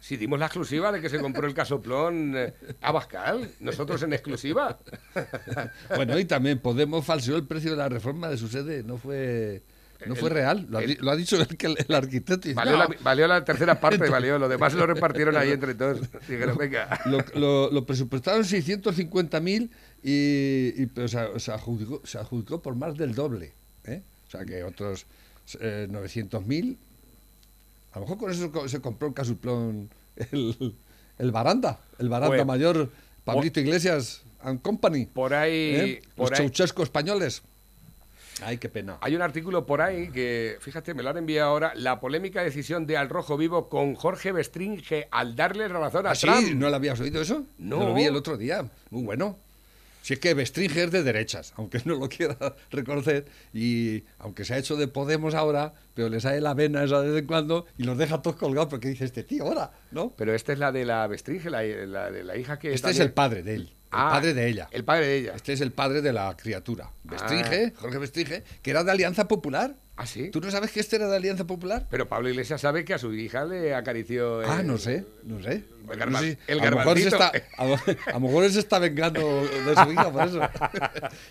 [SPEAKER 3] Si dimos la exclusiva de que se compró el casoplón eh, Abascal, nosotros en exclusiva.
[SPEAKER 4] Bueno, y también Podemos falseó el precio de la reforma de su sede. No fue, no fue real. Lo ha,
[SPEAKER 3] el-
[SPEAKER 4] di- lo ha dicho el, el arquitecto.
[SPEAKER 3] Valió,
[SPEAKER 4] "No".
[SPEAKER 3] la, valió la tercera parte, valió. Lo demás lo repartieron ahí entre todos. Dijeron, venga.
[SPEAKER 4] Lo, lo- lo presupuestaron 650.000 y, y pero se, se adjudicó, se adjudicó por más del doble. ¿eh? O sea que otros eh, 900.000. A lo mejor con eso se compró el casuplón el, el Baranda, el Baranda
[SPEAKER 3] Pues,
[SPEAKER 4] Mayor, Pablito Iglesias and Company.
[SPEAKER 3] Por ahí,
[SPEAKER 4] ¿eh?
[SPEAKER 3] por
[SPEAKER 4] Los
[SPEAKER 3] ahí
[SPEAKER 4] españoles. Ay, qué pena.
[SPEAKER 3] hay un artículo por ahí que, fíjate, me lo han enviado ahora, la polémica decisión de Al Rojo Vivo con Jorge Bestringe al darle la razón a
[SPEAKER 4] ¿Ah, sí?
[SPEAKER 3] Trump.
[SPEAKER 4] ¿No lo habías oído eso?
[SPEAKER 3] No.
[SPEAKER 4] Yo lo vi el otro día. Muy bueno. Si es que Bestringe es de derechas, aunque no lo quiera reconocer, y aunque se ha hecho de Podemos ahora, pero le sale la vena esa de vez en cuando y los deja todos colgados porque dice este tío ahora, ¿no?
[SPEAKER 3] Pero esta es la de la Bestringe, la, la de la hija que
[SPEAKER 4] Este es el padre de él, el
[SPEAKER 3] Ah,
[SPEAKER 4] padre de ella.
[SPEAKER 3] El padre de ella.
[SPEAKER 4] Este es el padre de la criatura.
[SPEAKER 3] Ah.
[SPEAKER 4] Bestringe, Jorge Bestringe, que era de Alianza Popular.
[SPEAKER 3] ¿Ah, sí?
[SPEAKER 4] ¿Tú no sabes que este era de Alianza Popular?
[SPEAKER 3] Pero Pablo Iglesias sabe que a su hija le acarició...
[SPEAKER 4] Ah, no sé, no sé.
[SPEAKER 3] el
[SPEAKER 4] No
[SPEAKER 3] garba-
[SPEAKER 4] sé.
[SPEAKER 3] el
[SPEAKER 4] a, lo mejor se está, a, lo, a lo mejor se está vengando de su hija por eso.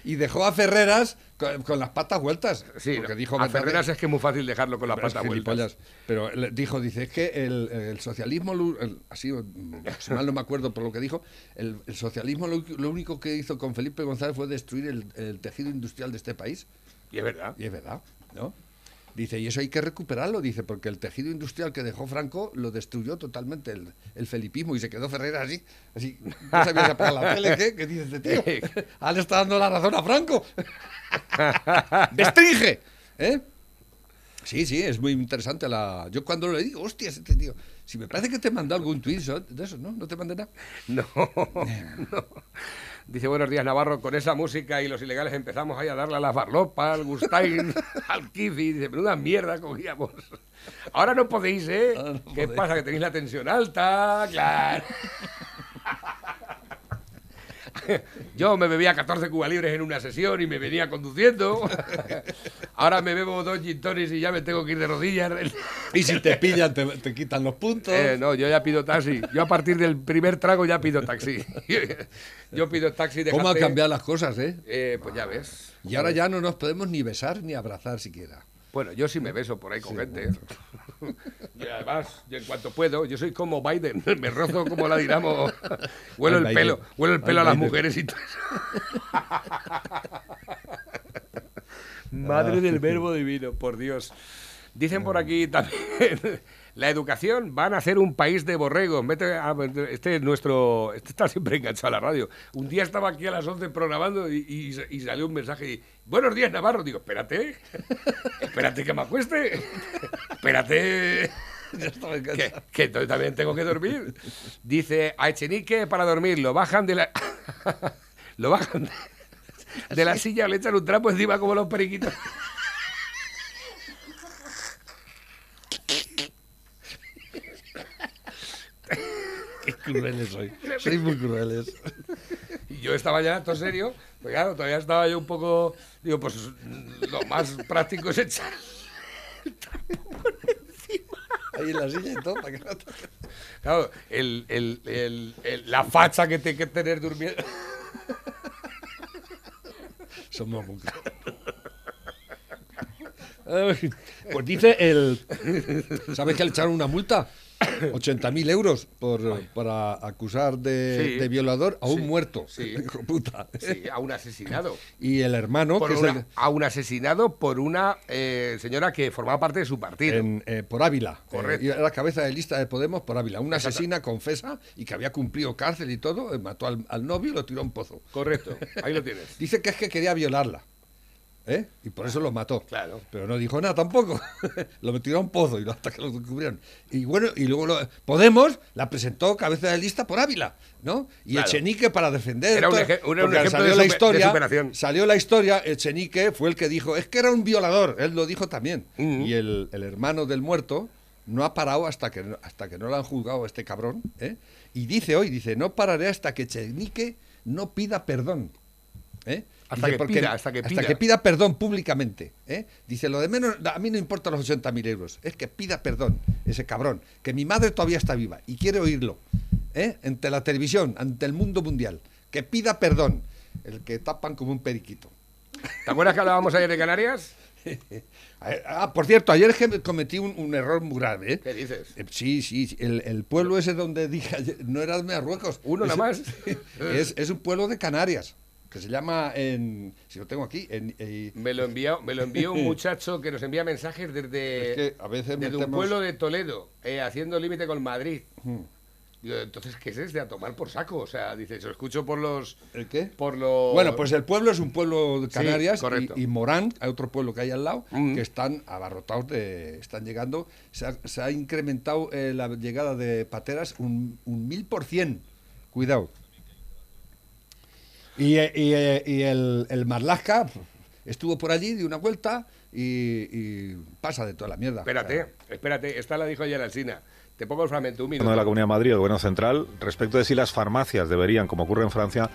[SPEAKER 4] Y dejó a Ferreras con, con las patas vueltas.
[SPEAKER 3] Sí,
[SPEAKER 4] porque
[SPEAKER 3] no,
[SPEAKER 4] dijo
[SPEAKER 3] a
[SPEAKER 4] "Vete,
[SPEAKER 3] Ferreras es que es muy fácil dejarlo con la
[SPEAKER 4] pero es
[SPEAKER 3] pata vuelta.
[SPEAKER 4] gilipollas". Pero dijo, dice, es que el, el socialismo, así, si mal no me acuerdo por lo que dijo, el, socialismo lo, lo único que hizo con Felipe González fue destruir el, el tejido industrial de este país.
[SPEAKER 3] Y es verdad.
[SPEAKER 4] Y es verdad, ¿no? Dice, y eso hay que recuperarlo, dice, porque el tejido industrial que dejó Franco lo destruyó totalmente el, el felipismo y se quedó Ferreira así, así, no sabía si apagar la tele, ¿qué? ¿Qué dice este tío? Ah, le está dando la razón a Franco. ¡Bestringe! ¿Eh? Sí, sí, es muy interesante la... Yo cuando le digo, hostia, este tío, si me parece que te mandó algún tweet de eso, ¿no? ¿No te mandé nada?
[SPEAKER 3] No, no. Dice, buenos días, Navarro, con esa música y los ilegales empezamos ahí a darle a la farlopa, al Gustain, al Kifi. Dice, menuda mierda cogíamos. Ahora no podéis, ¿eh?
[SPEAKER 4] No
[SPEAKER 3] ¿Qué
[SPEAKER 4] podéis.
[SPEAKER 3] pasa? Que tenéis la tensión alta, claro. Yo me bebía 14 cuba libres en una sesión y me venía conduciendo. Ahora me bebo dos gin tonics y ya me tengo que ir de rodillas.
[SPEAKER 4] Y si te pillan, te, te quitan los puntos.
[SPEAKER 3] Eh, no, yo ya pido taxi. Yo a partir del primer trago ya pido taxi. Yo pido taxi de
[SPEAKER 4] ¿Cómo han cambiado las cosas, eh?
[SPEAKER 3] Eh, pues ya ves.
[SPEAKER 4] Y ahora ya no nos podemos ni besar ni abrazar siquiera.
[SPEAKER 3] Bueno, yo sí me beso por ahí con gente. Y además, yo en cuanto puedo, yo soy como Biden, me rozo como la Dinamo. Huelo el pelo, huelo el pelo a las
[SPEAKER 4] Biden.
[SPEAKER 3] mujeres y todo eso. Madre del verbo divino, por Dios. Dicen por aquí también, la educación van a hacer un país de borregos. Vete a- este es nuestro, este está siempre enganchado a la radio. Un día estaba aquí a las 11 programando y, y- y salió un mensaje y, buenos días Navarro. Digo, espérate, espérate que me acueste, espérate. Que, que entonces también tengo que dormir. Dice, a Echenique para dormir, lo bajan de la... lo bajan de, de la silla, le echan un trapo encima como los periquitos.
[SPEAKER 4] Crueles soy. Soy muy crueles.
[SPEAKER 3] Y yo estaba ya todo serio, pues claro, todavía estaba yo un poco, digo, pues mm, lo más práctico es echar.
[SPEAKER 4] Ahí en la silla y todo. para que no te-
[SPEAKER 3] Claro, el, el- el- el- la facha que te que tener durmiendo.
[SPEAKER 4] Somos muy Pues dice el. ¿Sabes que le echaron una multa? 80.000 euros por, para acusar de,
[SPEAKER 3] Sí.
[SPEAKER 4] de violador a un
[SPEAKER 3] Sí,
[SPEAKER 4] muerto.
[SPEAKER 3] sí.
[SPEAKER 4] Puta.
[SPEAKER 3] Sí, a un asesinado.
[SPEAKER 4] Y el hermano,
[SPEAKER 3] Por
[SPEAKER 4] que es el-
[SPEAKER 3] A un asesinado por una eh, señora que formaba parte de su partido.
[SPEAKER 4] en, eh, por Ávila.
[SPEAKER 3] Correcto.
[SPEAKER 4] Eh, era la cabeza de lista de Podemos por Ávila. Una asesina confesa y que había cumplido cárcel y todo. eh, Mató al, al novio y lo tiró a un pozo.
[SPEAKER 3] Correcto, ahí lo tienes.
[SPEAKER 4] Dice que es que quería violarla. ¿Eh? Y por eso lo mató.
[SPEAKER 3] Claro.
[SPEAKER 4] Pero no dijo nada tampoco. lo tiró a un pozo y lo- hasta que lo descubrieron. Y bueno, y luego lo- Podemos la presentó cabeza de lista por Ávila, ¿no? Y
[SPEAKER 3] Claro.
[SPEAKER 4] Echenique para defender.
[SPEAKER 3] Era un ejemplo
[SPEAKER 4] salió
[SPEAKER 3] de
[SPEAKER 4] la
[SPEAKER 3] de
[SPEAKER 4] historia,
[SPEAKER 3] superación.
[SPEAKER 4] Salió la historia, Echenique fue el que dijo, es que era un violador. Él lo dijo también. Y el, el hermano del muerto no ha parado hasta que, no- hasta que no lo han juzgado a este cabrón. ¿eh? Y dice hoy, dice, no pararé hasta que Echenique no pida perdón. ¿eh?
[SPEAKER 3] Hasta que
[SPEAKER 4] porque-
[SPEAKER 3] pida, hasta que pida.
[SPEAKER 4] pida perdón públicamente. ¿eh? Dice, lo de menos, a mí no importa los 80.000 euros, es que pida perdón, ese cabrón, que mi madre todavía está viva y quiere oírlo, ¿eh? ante la televisión, ante el mundo mundial, que pida perdón, el que tapan como un periquito.
[SPEAKER 3] ¿Te acuerdas que hablábamos ayer de Canarias?
[SPEAKER 4] Ah, por cierto, ayer cometí un, un error muy grave. ¿eh?
[SPEAKER 3] ¿Qué dices?
[SPEAKER 4] Eh, Sí, sí, sí, el, el pueblo ese donde dije ayer, no era de Marruecos.
[SPEAKER 3] ¿Uno
[SPEAKER 4] es,
[SPEAKER 3] nada más?
[SPEAKER 4] Es, es un pueblo de Canarias, que se llama, en, si lo tengo aquí, en, eh,
[SPEAKER 3] Me lo envió, me lo envió un muchacho que nos envía mensajes desde,
[SPEAKER 4] Es que a veces
[SPEAKER 3] desde un pueblo de Toledo, eh, haciendo límite con Madrid. Digo, entonces, ¿qué es este? A tomar por saco. O sea, dice, se lo escucho por los...
[SPEAKER 4] ¿El qué?
[SPEAKER 3] Por los...
[SPEAKER 4] Bueno, pues el pueblo es un pueblo de Canarias y, y Morán, hay otro pueblo que hay al lado,
[SPEAKER 3] Mm.
[SPEAKER 4] que están abarrotados de... Están llegando, se ha, se ha incrementado eh, la llegada de pateras un, un mil por cien. Cuidado. Y, y, y el, el Marlaska estuvo por allí de una vuelta y, y pasa de toda la mierda.
[SPEAKER 3] Espérate,
[SPEAKER 4] O sea,
[SPEAKER 3] espérate. Esta la dijo ayer Alsina. Te pongo el fragmento, un
[SPEAKER 8] Gobierno de la
[SPEAKER 3] minuto.
[SPEAKER 8] Comunidad de Madrid, el Gobierno Central, respecto de si las farmacias deberían, como ocurre en Francia,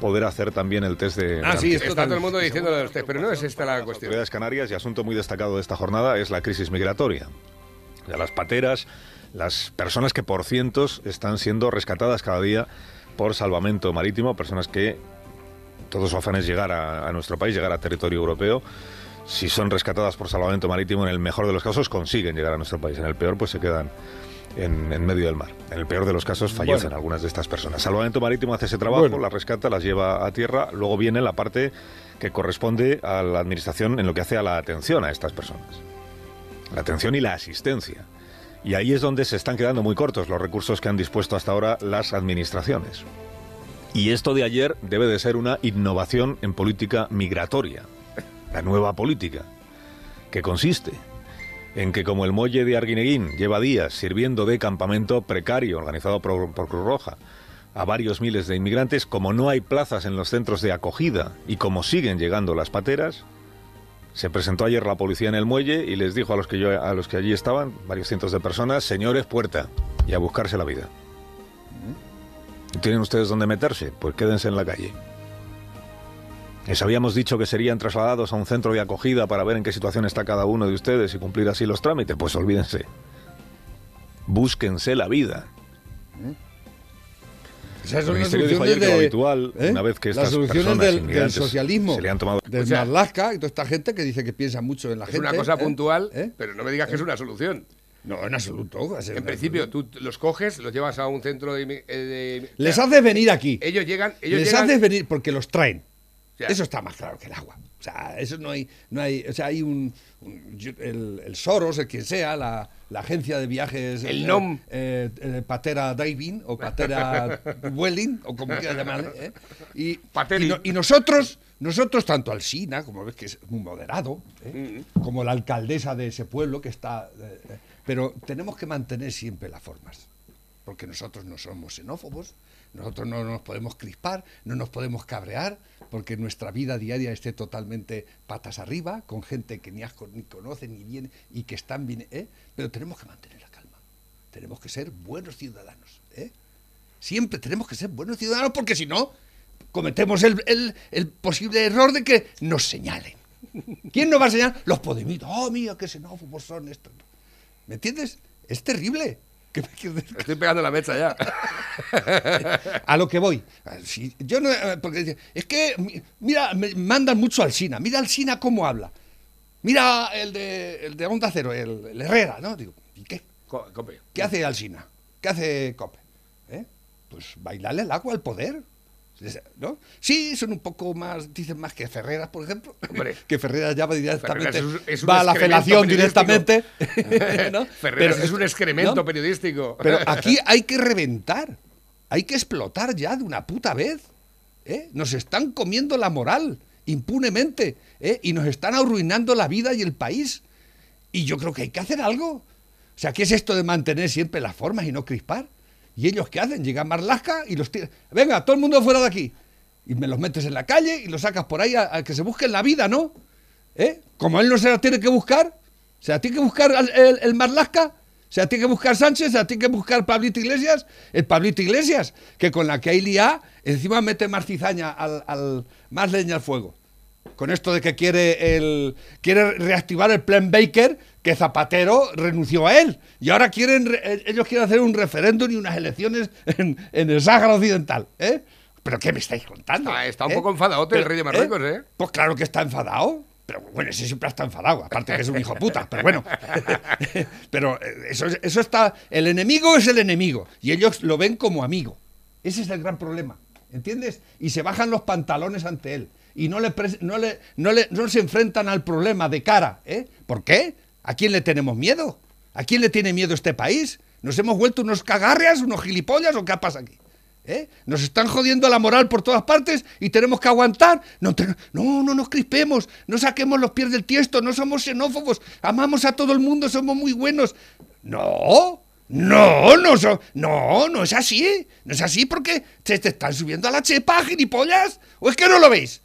[SPEAKER 8] poder hacer también el test de...
[SPEAKER 4] Ah, sí, esto
[SPEAKER 3] Está todo el mundo diciendo lo de usted, pero no es esta la
[SPEAKER 8] Las
[SPEAKER 3] cuestión.
[SPEAKER 8] autoridades canarias y asunto muy destacado de esta jornada es la crisis migratoria. De las pateras, las personas que por cientos están siendo rescatadas cada día por salvamento marítimo, personas que todo su afán es llegar a, a nuestro país, llegar a territorio europeo. Si son rescatadas por salvamento marítimo, en el mejor de los casos consiguen llegar a nuestro país. En el peor, pues se quedan en, en medio del mar. En el peor de los casos fallecen
[SPEAKER 4] Bueno.
[SPEAKER 8] algunas de estas personas. Salvamento marítimo hace ese trabajo,
[SPEAKER 4] Bueno.
[SPEAKER 8] las rescata, las lleva a tierra. Luego viene la parte que corresponde a la administración en lo que hace a la atención a estas personas. La atención y la asistencia. Y ahí es donde se están quedando muy cortos los recursos que han dispuesto hasta ahora las administraciones. Y esto de ayer debe de ser una innovación en política migratoria, la nueva política, que consiste en que como el muelle de Arguineguín lleva días sirviendo de campamento precario organizado por, por Cruz Roja a varios miles de inmigrantes, como no hay plazas en los centros de acogida y como siguen llegando las pateras, se presentó ayer la policía en el muelle y les dijo a los que, yo, a los que allí estaban, varios cientos de personas, señores, puerta, y a buscarse la vida. ¿Tienen ustedes dónde meterse? Pues quédense en la calle. Les habíamos dicho que serían trasladados a un centro de acogida para ver en qué situación está cada uno de ustedes y cumplir así los trámites. Pues olvídense. Búsquense la vida.
[SPEAKER 4] Esas son
[SPEAKER 8] El
[SPEAKER 4] las
[SPEAKER 8] Ministerio dijo ayer
[SPEAKER 4] soluciones
[SPEAKER 8] que lo
[SPEAKER 4] de-
[SPEAKER 8] habitual,
[SPEAKER 4] ¿eh?
[SPEAKER 8] una vez que
[SPEAKER 4] las
[SPEAKER 8] estas
[SPEAKER 4] soluciones
[SPEAKER 8] personas
[SPEAKER 4] del, socialismo,
[SPEAKER 8] se le han tomado...
[SPEAKER 4] del
[SPEAKER 3] O sea,
[SPEAKER 4] Marlaska y toda esta gente que dice que piensa mucho en la
[SPEAKER 3] Es
[SPEAKER 4] gente.
[SPEAKER 3] una cosa
[SPEAKER 4] ¿eh?
[SPEAKER 3] puntual,
[SPEAKER 4] ¿eh?
[SPEAKER 3] pero no me digas que es una solución.
[SPEAKER 4] No, en absoluto.
[SPEAKER 3] En principio, tú los coges, los llevas a un centro de... eh, de-
[SPEAKER 4] Les haces venir aquí.
[SPEAKER 3] Ellos llegan... Ellos
[SPEAKER 4] Les
[SPEAKER 3] llegan
[SPEAKER 4] haces venir porque los traen. Eso está más claro que el agua. O sea, eso no hay, no hay, o sea, hay un, el, el Soros, el quien sea, la, la agencia de viajes,
[SPEAKER 3] El
[SPEAKER 4] eh,
[SPEAKER 3] NOM.
[SPEAKER 4] eh, eh, Patera Diving o Patera Welling o como quieras llamarle, ¿eh? y, y, no- y nosotros, nosotros tanto Alsina, como ves que es muy moderado, ¿eh? como la alcaldesa de ese pueblo que está, eh, pero tenemos que mantener siempre las formas porque nosotros no somos xenófobos, nosotros no nos podemos crispar, no nos podemos cabrear, porque nuestra vida diaria esté totalmente patas arriba, con gente que ni, asco- ni conoce ni viene y que están bien, ¿eh? pero tenemos que mantener la calma, tenemos que ser buenos ciudadanos, ¿eh? siempre tenemos que ser buenos ciudadanos, porque si no, cometemos el, el- el posible error de que nos señalen. ¿Quién nos va a señalar? Los podemitos, oh, mira, qué xenófobos son estos. ¿Me entiendes? Es terrible. ¿Qué me quieres decir?
[SPEAKER 3] Estoy pegando la mecha ya.
[SPEAKER 4] a lo que voy. Si- yo no, eh, porque es que, mi- mira, me mandan mucho al Sina. Mira al Sina cómo habla. Mira el de, el de Onda Cero, el, el Herrera, ¿no? Digo, ¿y qué?
[SPEAKER 3] Co- cope.
[SPEAKER 4] ¿Qué hace Alsina? ¿Qué hace Cope? ¿Eh? Pues bailarle al agua al poder. ¿No? Sí, son un poco más, dicen más que Ferreras, por ejemplo.
[SPEAKER 3] Hombre.
[SPEAKER 4] que Ferreras ya va directamente,
[SPEAKER 3] Ferreras es un- es un
[SPEAKER 4] va a la
[SPEAKER 3] excremento
[SPEAKER 4] felación directamente. ¿no?
[SPEAKER 3] Ferreras
[SPEAKER 4] Pero
[SPEAKER 3] es un excremento
[SPEAKER 4] ¿no?
[SPEAKER 3] periodístico.
[SPEAKER 4] Pero aquí hay que reventar, hay que explotar ya de una puta vez. ¿eh? Nos están comiendo la moral impunemente ¿eh? y nos están arruinando la vida y el país. Y yo creo que hay que hacer algo. O sea, ¿qué es esto de mantener siempre las formas y no crispar? ¿Y ellos qué hacen? Llegan Marlasca y los tiran. Venga, todo el mundo fuera de aquí. Y me los metes en la calle y los sacas por ahí a, que se busquen la vida, ¿no? ¿Eh? Como él no se la tiene que buscar, se la tiene que buscar al- el, el Marlasca, se la tiene que buscar Sánchez, se la tiene que buscar Pablito Iglesias, el Pablito Iglesias, que con la que hay liá, encima mete más cizaña al, al- más leña al fuego. Con esto de que quiere el quiere reactivar el plan Baker, que Zapatero renunció a él. Y ahora quieren re- eh, ellos quieren hacer un referéndum y unas elecciones en, en el Sáhara Occidental, ¿eh? ¿Pero qué me estáis contando?
[SPEAKER 3] Está- está un
[SPEAKER 4] ¿Eh?
[SPEAKER 3] poco enfadadote el rey de Marruecos, ¿eh?
[SPEAKER 4] Pues claro que está enfadado. Pero bueno, ese siempre está enfadado, aparte que es un hijo puta, pero bueno. pero eh, eso, es- eso está. El enemigo es el enemigo y ellos lo ven como amigo. Ese es el gran problema, ¿entiendes? Y se bajan los pantalones ante él y no le, no le, no le- no se enfrentan al problema de cara, ¿eh? ¿Por qué? ¿A quién le tenemos miedo? ¿A quién le tiene miedo este país? ¿Nos hemos vuelto unos cagarrias, unos gilipollas o qué pasa aquí? ¿Eh? Nos están jodiendo la moral por todas partes y tenemos que aguantar. No, no, no nos crispemos, no saquemos los pies del tiesto, no somos xenófobos, amamos a todo el mundo, somos muy buenos. No, no, no, no, no es así. No es así porque se te están subiendo a la chepa, gilipollas. ¿O es que no lo veis?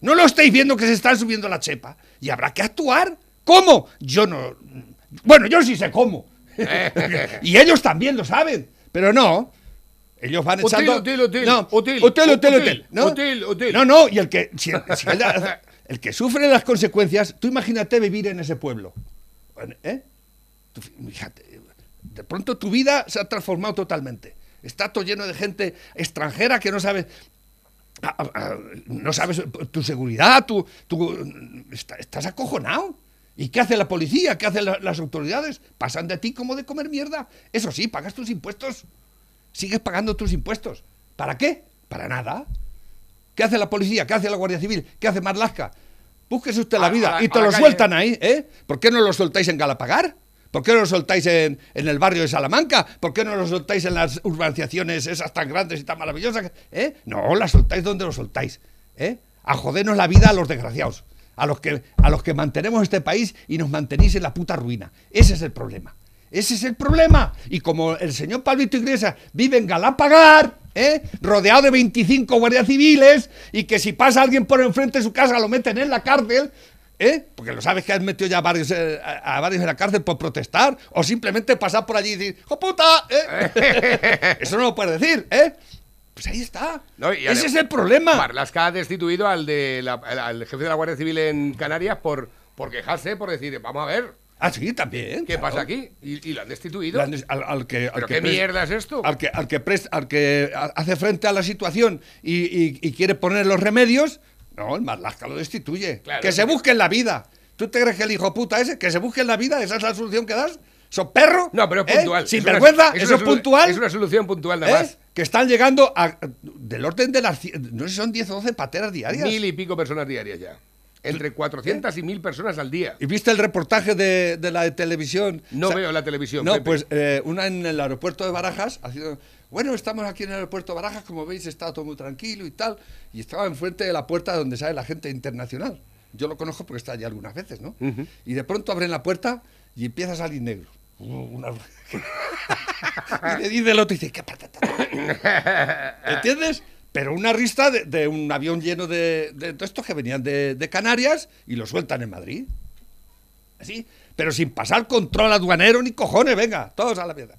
[SPEAKER 4] ¿No lo estáis viendo que se están subiendo a la chepa? Y habrá que actuar. ¿Cómo? Yo no. Bueno, yo sí sé cómo. y ellos también lo saben. Pero no. Ellos van echando. No,
[SPEAKER 3] útil,
[SPEAKER 4] útil, útil, ¿no? No, no, y el que. si- si el, el que sufre las consecuencias, tú imagínate vivir en ese pueblo. ¿Eh? Tú fíjate, de pronto tu vida se ha transformado totalmente. Está todo lleno de gente extranjera que no sabe. No sabes tu seguridad, tu, tu- está- estás acojonado. ¿Y qué hace la policía? ¿Qué hacen la- las autoridades? Pasan de ti como de comer mierda. Eso sí, pagas tus impuestos. Sigues pagando tus impuestos. ¿Para qué? Para nada. ¿Qué hace la policía? ¿Qué hace la Guardia Civil? ¿Qué hace Marlaska? Búsquese usted la
[SPEAKER 3] A-
[SPEAKER 4] vida
[SPEAKER 3] a la-
[SPEAKER 4] y te lo
[SPEAKER 3] calle.
[SPEAKER 4] sueltan ahí, ¿eh? ¿Por qué no lo soltáis en Galapagar? ¿Por qué no lo soltáis en, en el barrio de Salamanca? ¿Por qué no lo soltáis en las urbanizaciones esas tan grandes y tan maravillosas? ¿Eh? No, la soltáis donde lo soltáis, ¿eh? A jodernos la vida a los desgraciados, a los que a los que mantenemos este país y nos mantenéis en la puta ruina. Ese es el problema. Ese es el problema. Y como el señor Pablito Iglesias vive en Galapagar, ¿eh? rodeado de 25 guardias civiles, y que si pasa alguien por enfrente de su casa lo meten en la cárcel, ¿eh? porque lo sabes que has metido ya varios, eh, a, varios en la cárcel por protestar, o simplemente pasar por allí y decir, ¡hijo puta! ¿eh? Eso no lo puedes decir, ¿eh? Pues ahí está.
[SPEAKER 3] No, y
[SPEAKER 4] Ese es el problema.
[SPEAKER 3] Marlaska ha destituido al, de la- al- jefe de la Guardia Civil en Canarias por, por quejarse, por decir, vamos a ver,
[SPEAKER 4] Ah, sí, también.
[SPEAKER 3] ¿Qué
[SPEAKER 4] claro.
[SPEAKER 3] pasa aquí? ¿Y, y lo han destituido?
[SPEAKER 4] Le han des- Al, al que, al
[SPEAKER 3] ¿Pero
[SPEAKER 4] que
[SPEAKER 3] qué mierda es esto?
[SPEAKER 4] Al que, al que, pres- al que ha- hace frente a la situación y, y- y quiere poner los remedios, no, el Marlaska lo destituye.
[SPEAKER 3] Claro,
[SPEAKER 4] que se busque en la vida. ¿Tú te crees que el hijo puta ese, que se busque en la vida, esa es la solución que das? ¿Son perro?
[SPEAKER 3] No, pero es
[SPEAKER 4] ¿Eh?
[SPEAKER 3] puntual.
[SPEAKER 4] Sin
[SPEAKER 3] Es una-
[SPEAKER 4] vergüenza,
[SPEAKER 3] es
[SPEAKER 4] eso es puntual.
[SPEAKER 3] Es una solución puntual nada
[SPEAKER 4] ¿Eh?
[SPEAKER 3] más.
[SPEAKER 4] Que están llegando a, del orden de las. No sé si son 10 o 12 pateras diarias.
[SPEAKER 3] Mil y pico personas diarias ya. Entre 400 y mil personas al día.
[SPEAKER 4] ¿Y viste el reportaje de, de la de televisión?
[SPEAKER 3] No
[SPEAKER 4] O sea,
[SPEAKER 3] veo la televisión.
[SPEAKER 4] No,
[SPEAKER 3] Pepe.
[SPEAKER 4] pues eh, una en el aeropuerto de Barajas, haciendo, bueno, estamos aquí en el aeropuerto de Barajas, como veis está todo muy tranquilo y tal, y estaba enfrente de la puerta donde sale la gente internacional. Yo lo conozco porque está allí algunas veces, ¿no? Y de pronto abren la puerta y empieza a salir negro. Uh, una- y le dice el otro, y dice, ¿qué? ¿Entiendes? Pero una rista de, de un avión lleno de, de, de estos que venían de, Canarias y lo sueltan en Madrid. Así, pero sin pasar control aduanero ni cojones, venga, todos a la mierda.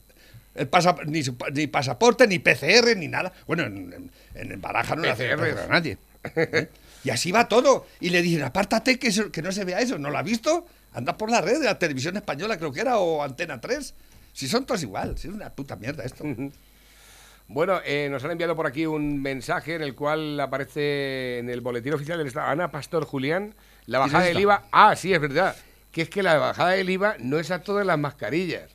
[SPEAKER 4] El pasa- ni, pasaporte, ni PCR, ni nada. Bueno, en, en, en Baraja no le hace a nadie. ¿eh? Y así va todo. Y le dicen, apártate que, que no se vea eso. ¿No lo ha visto? Anda por la red de la televisión española, creo que era, o Antena 3. Si son todos igual, si es una puta mierda esto.
[SPEAKER 3] Bueno, eh, nos han enviado por aquí un mensaje en el cual aparece en el boletín oficial del Estado Ana Pastor Julián la
[SPEAKER 4] ¿Quién
[SPEAKER 3] bajada del? IVA. Ah, sí, es verdad. Que es que la bajada del IVA no es a todas las mascarillas.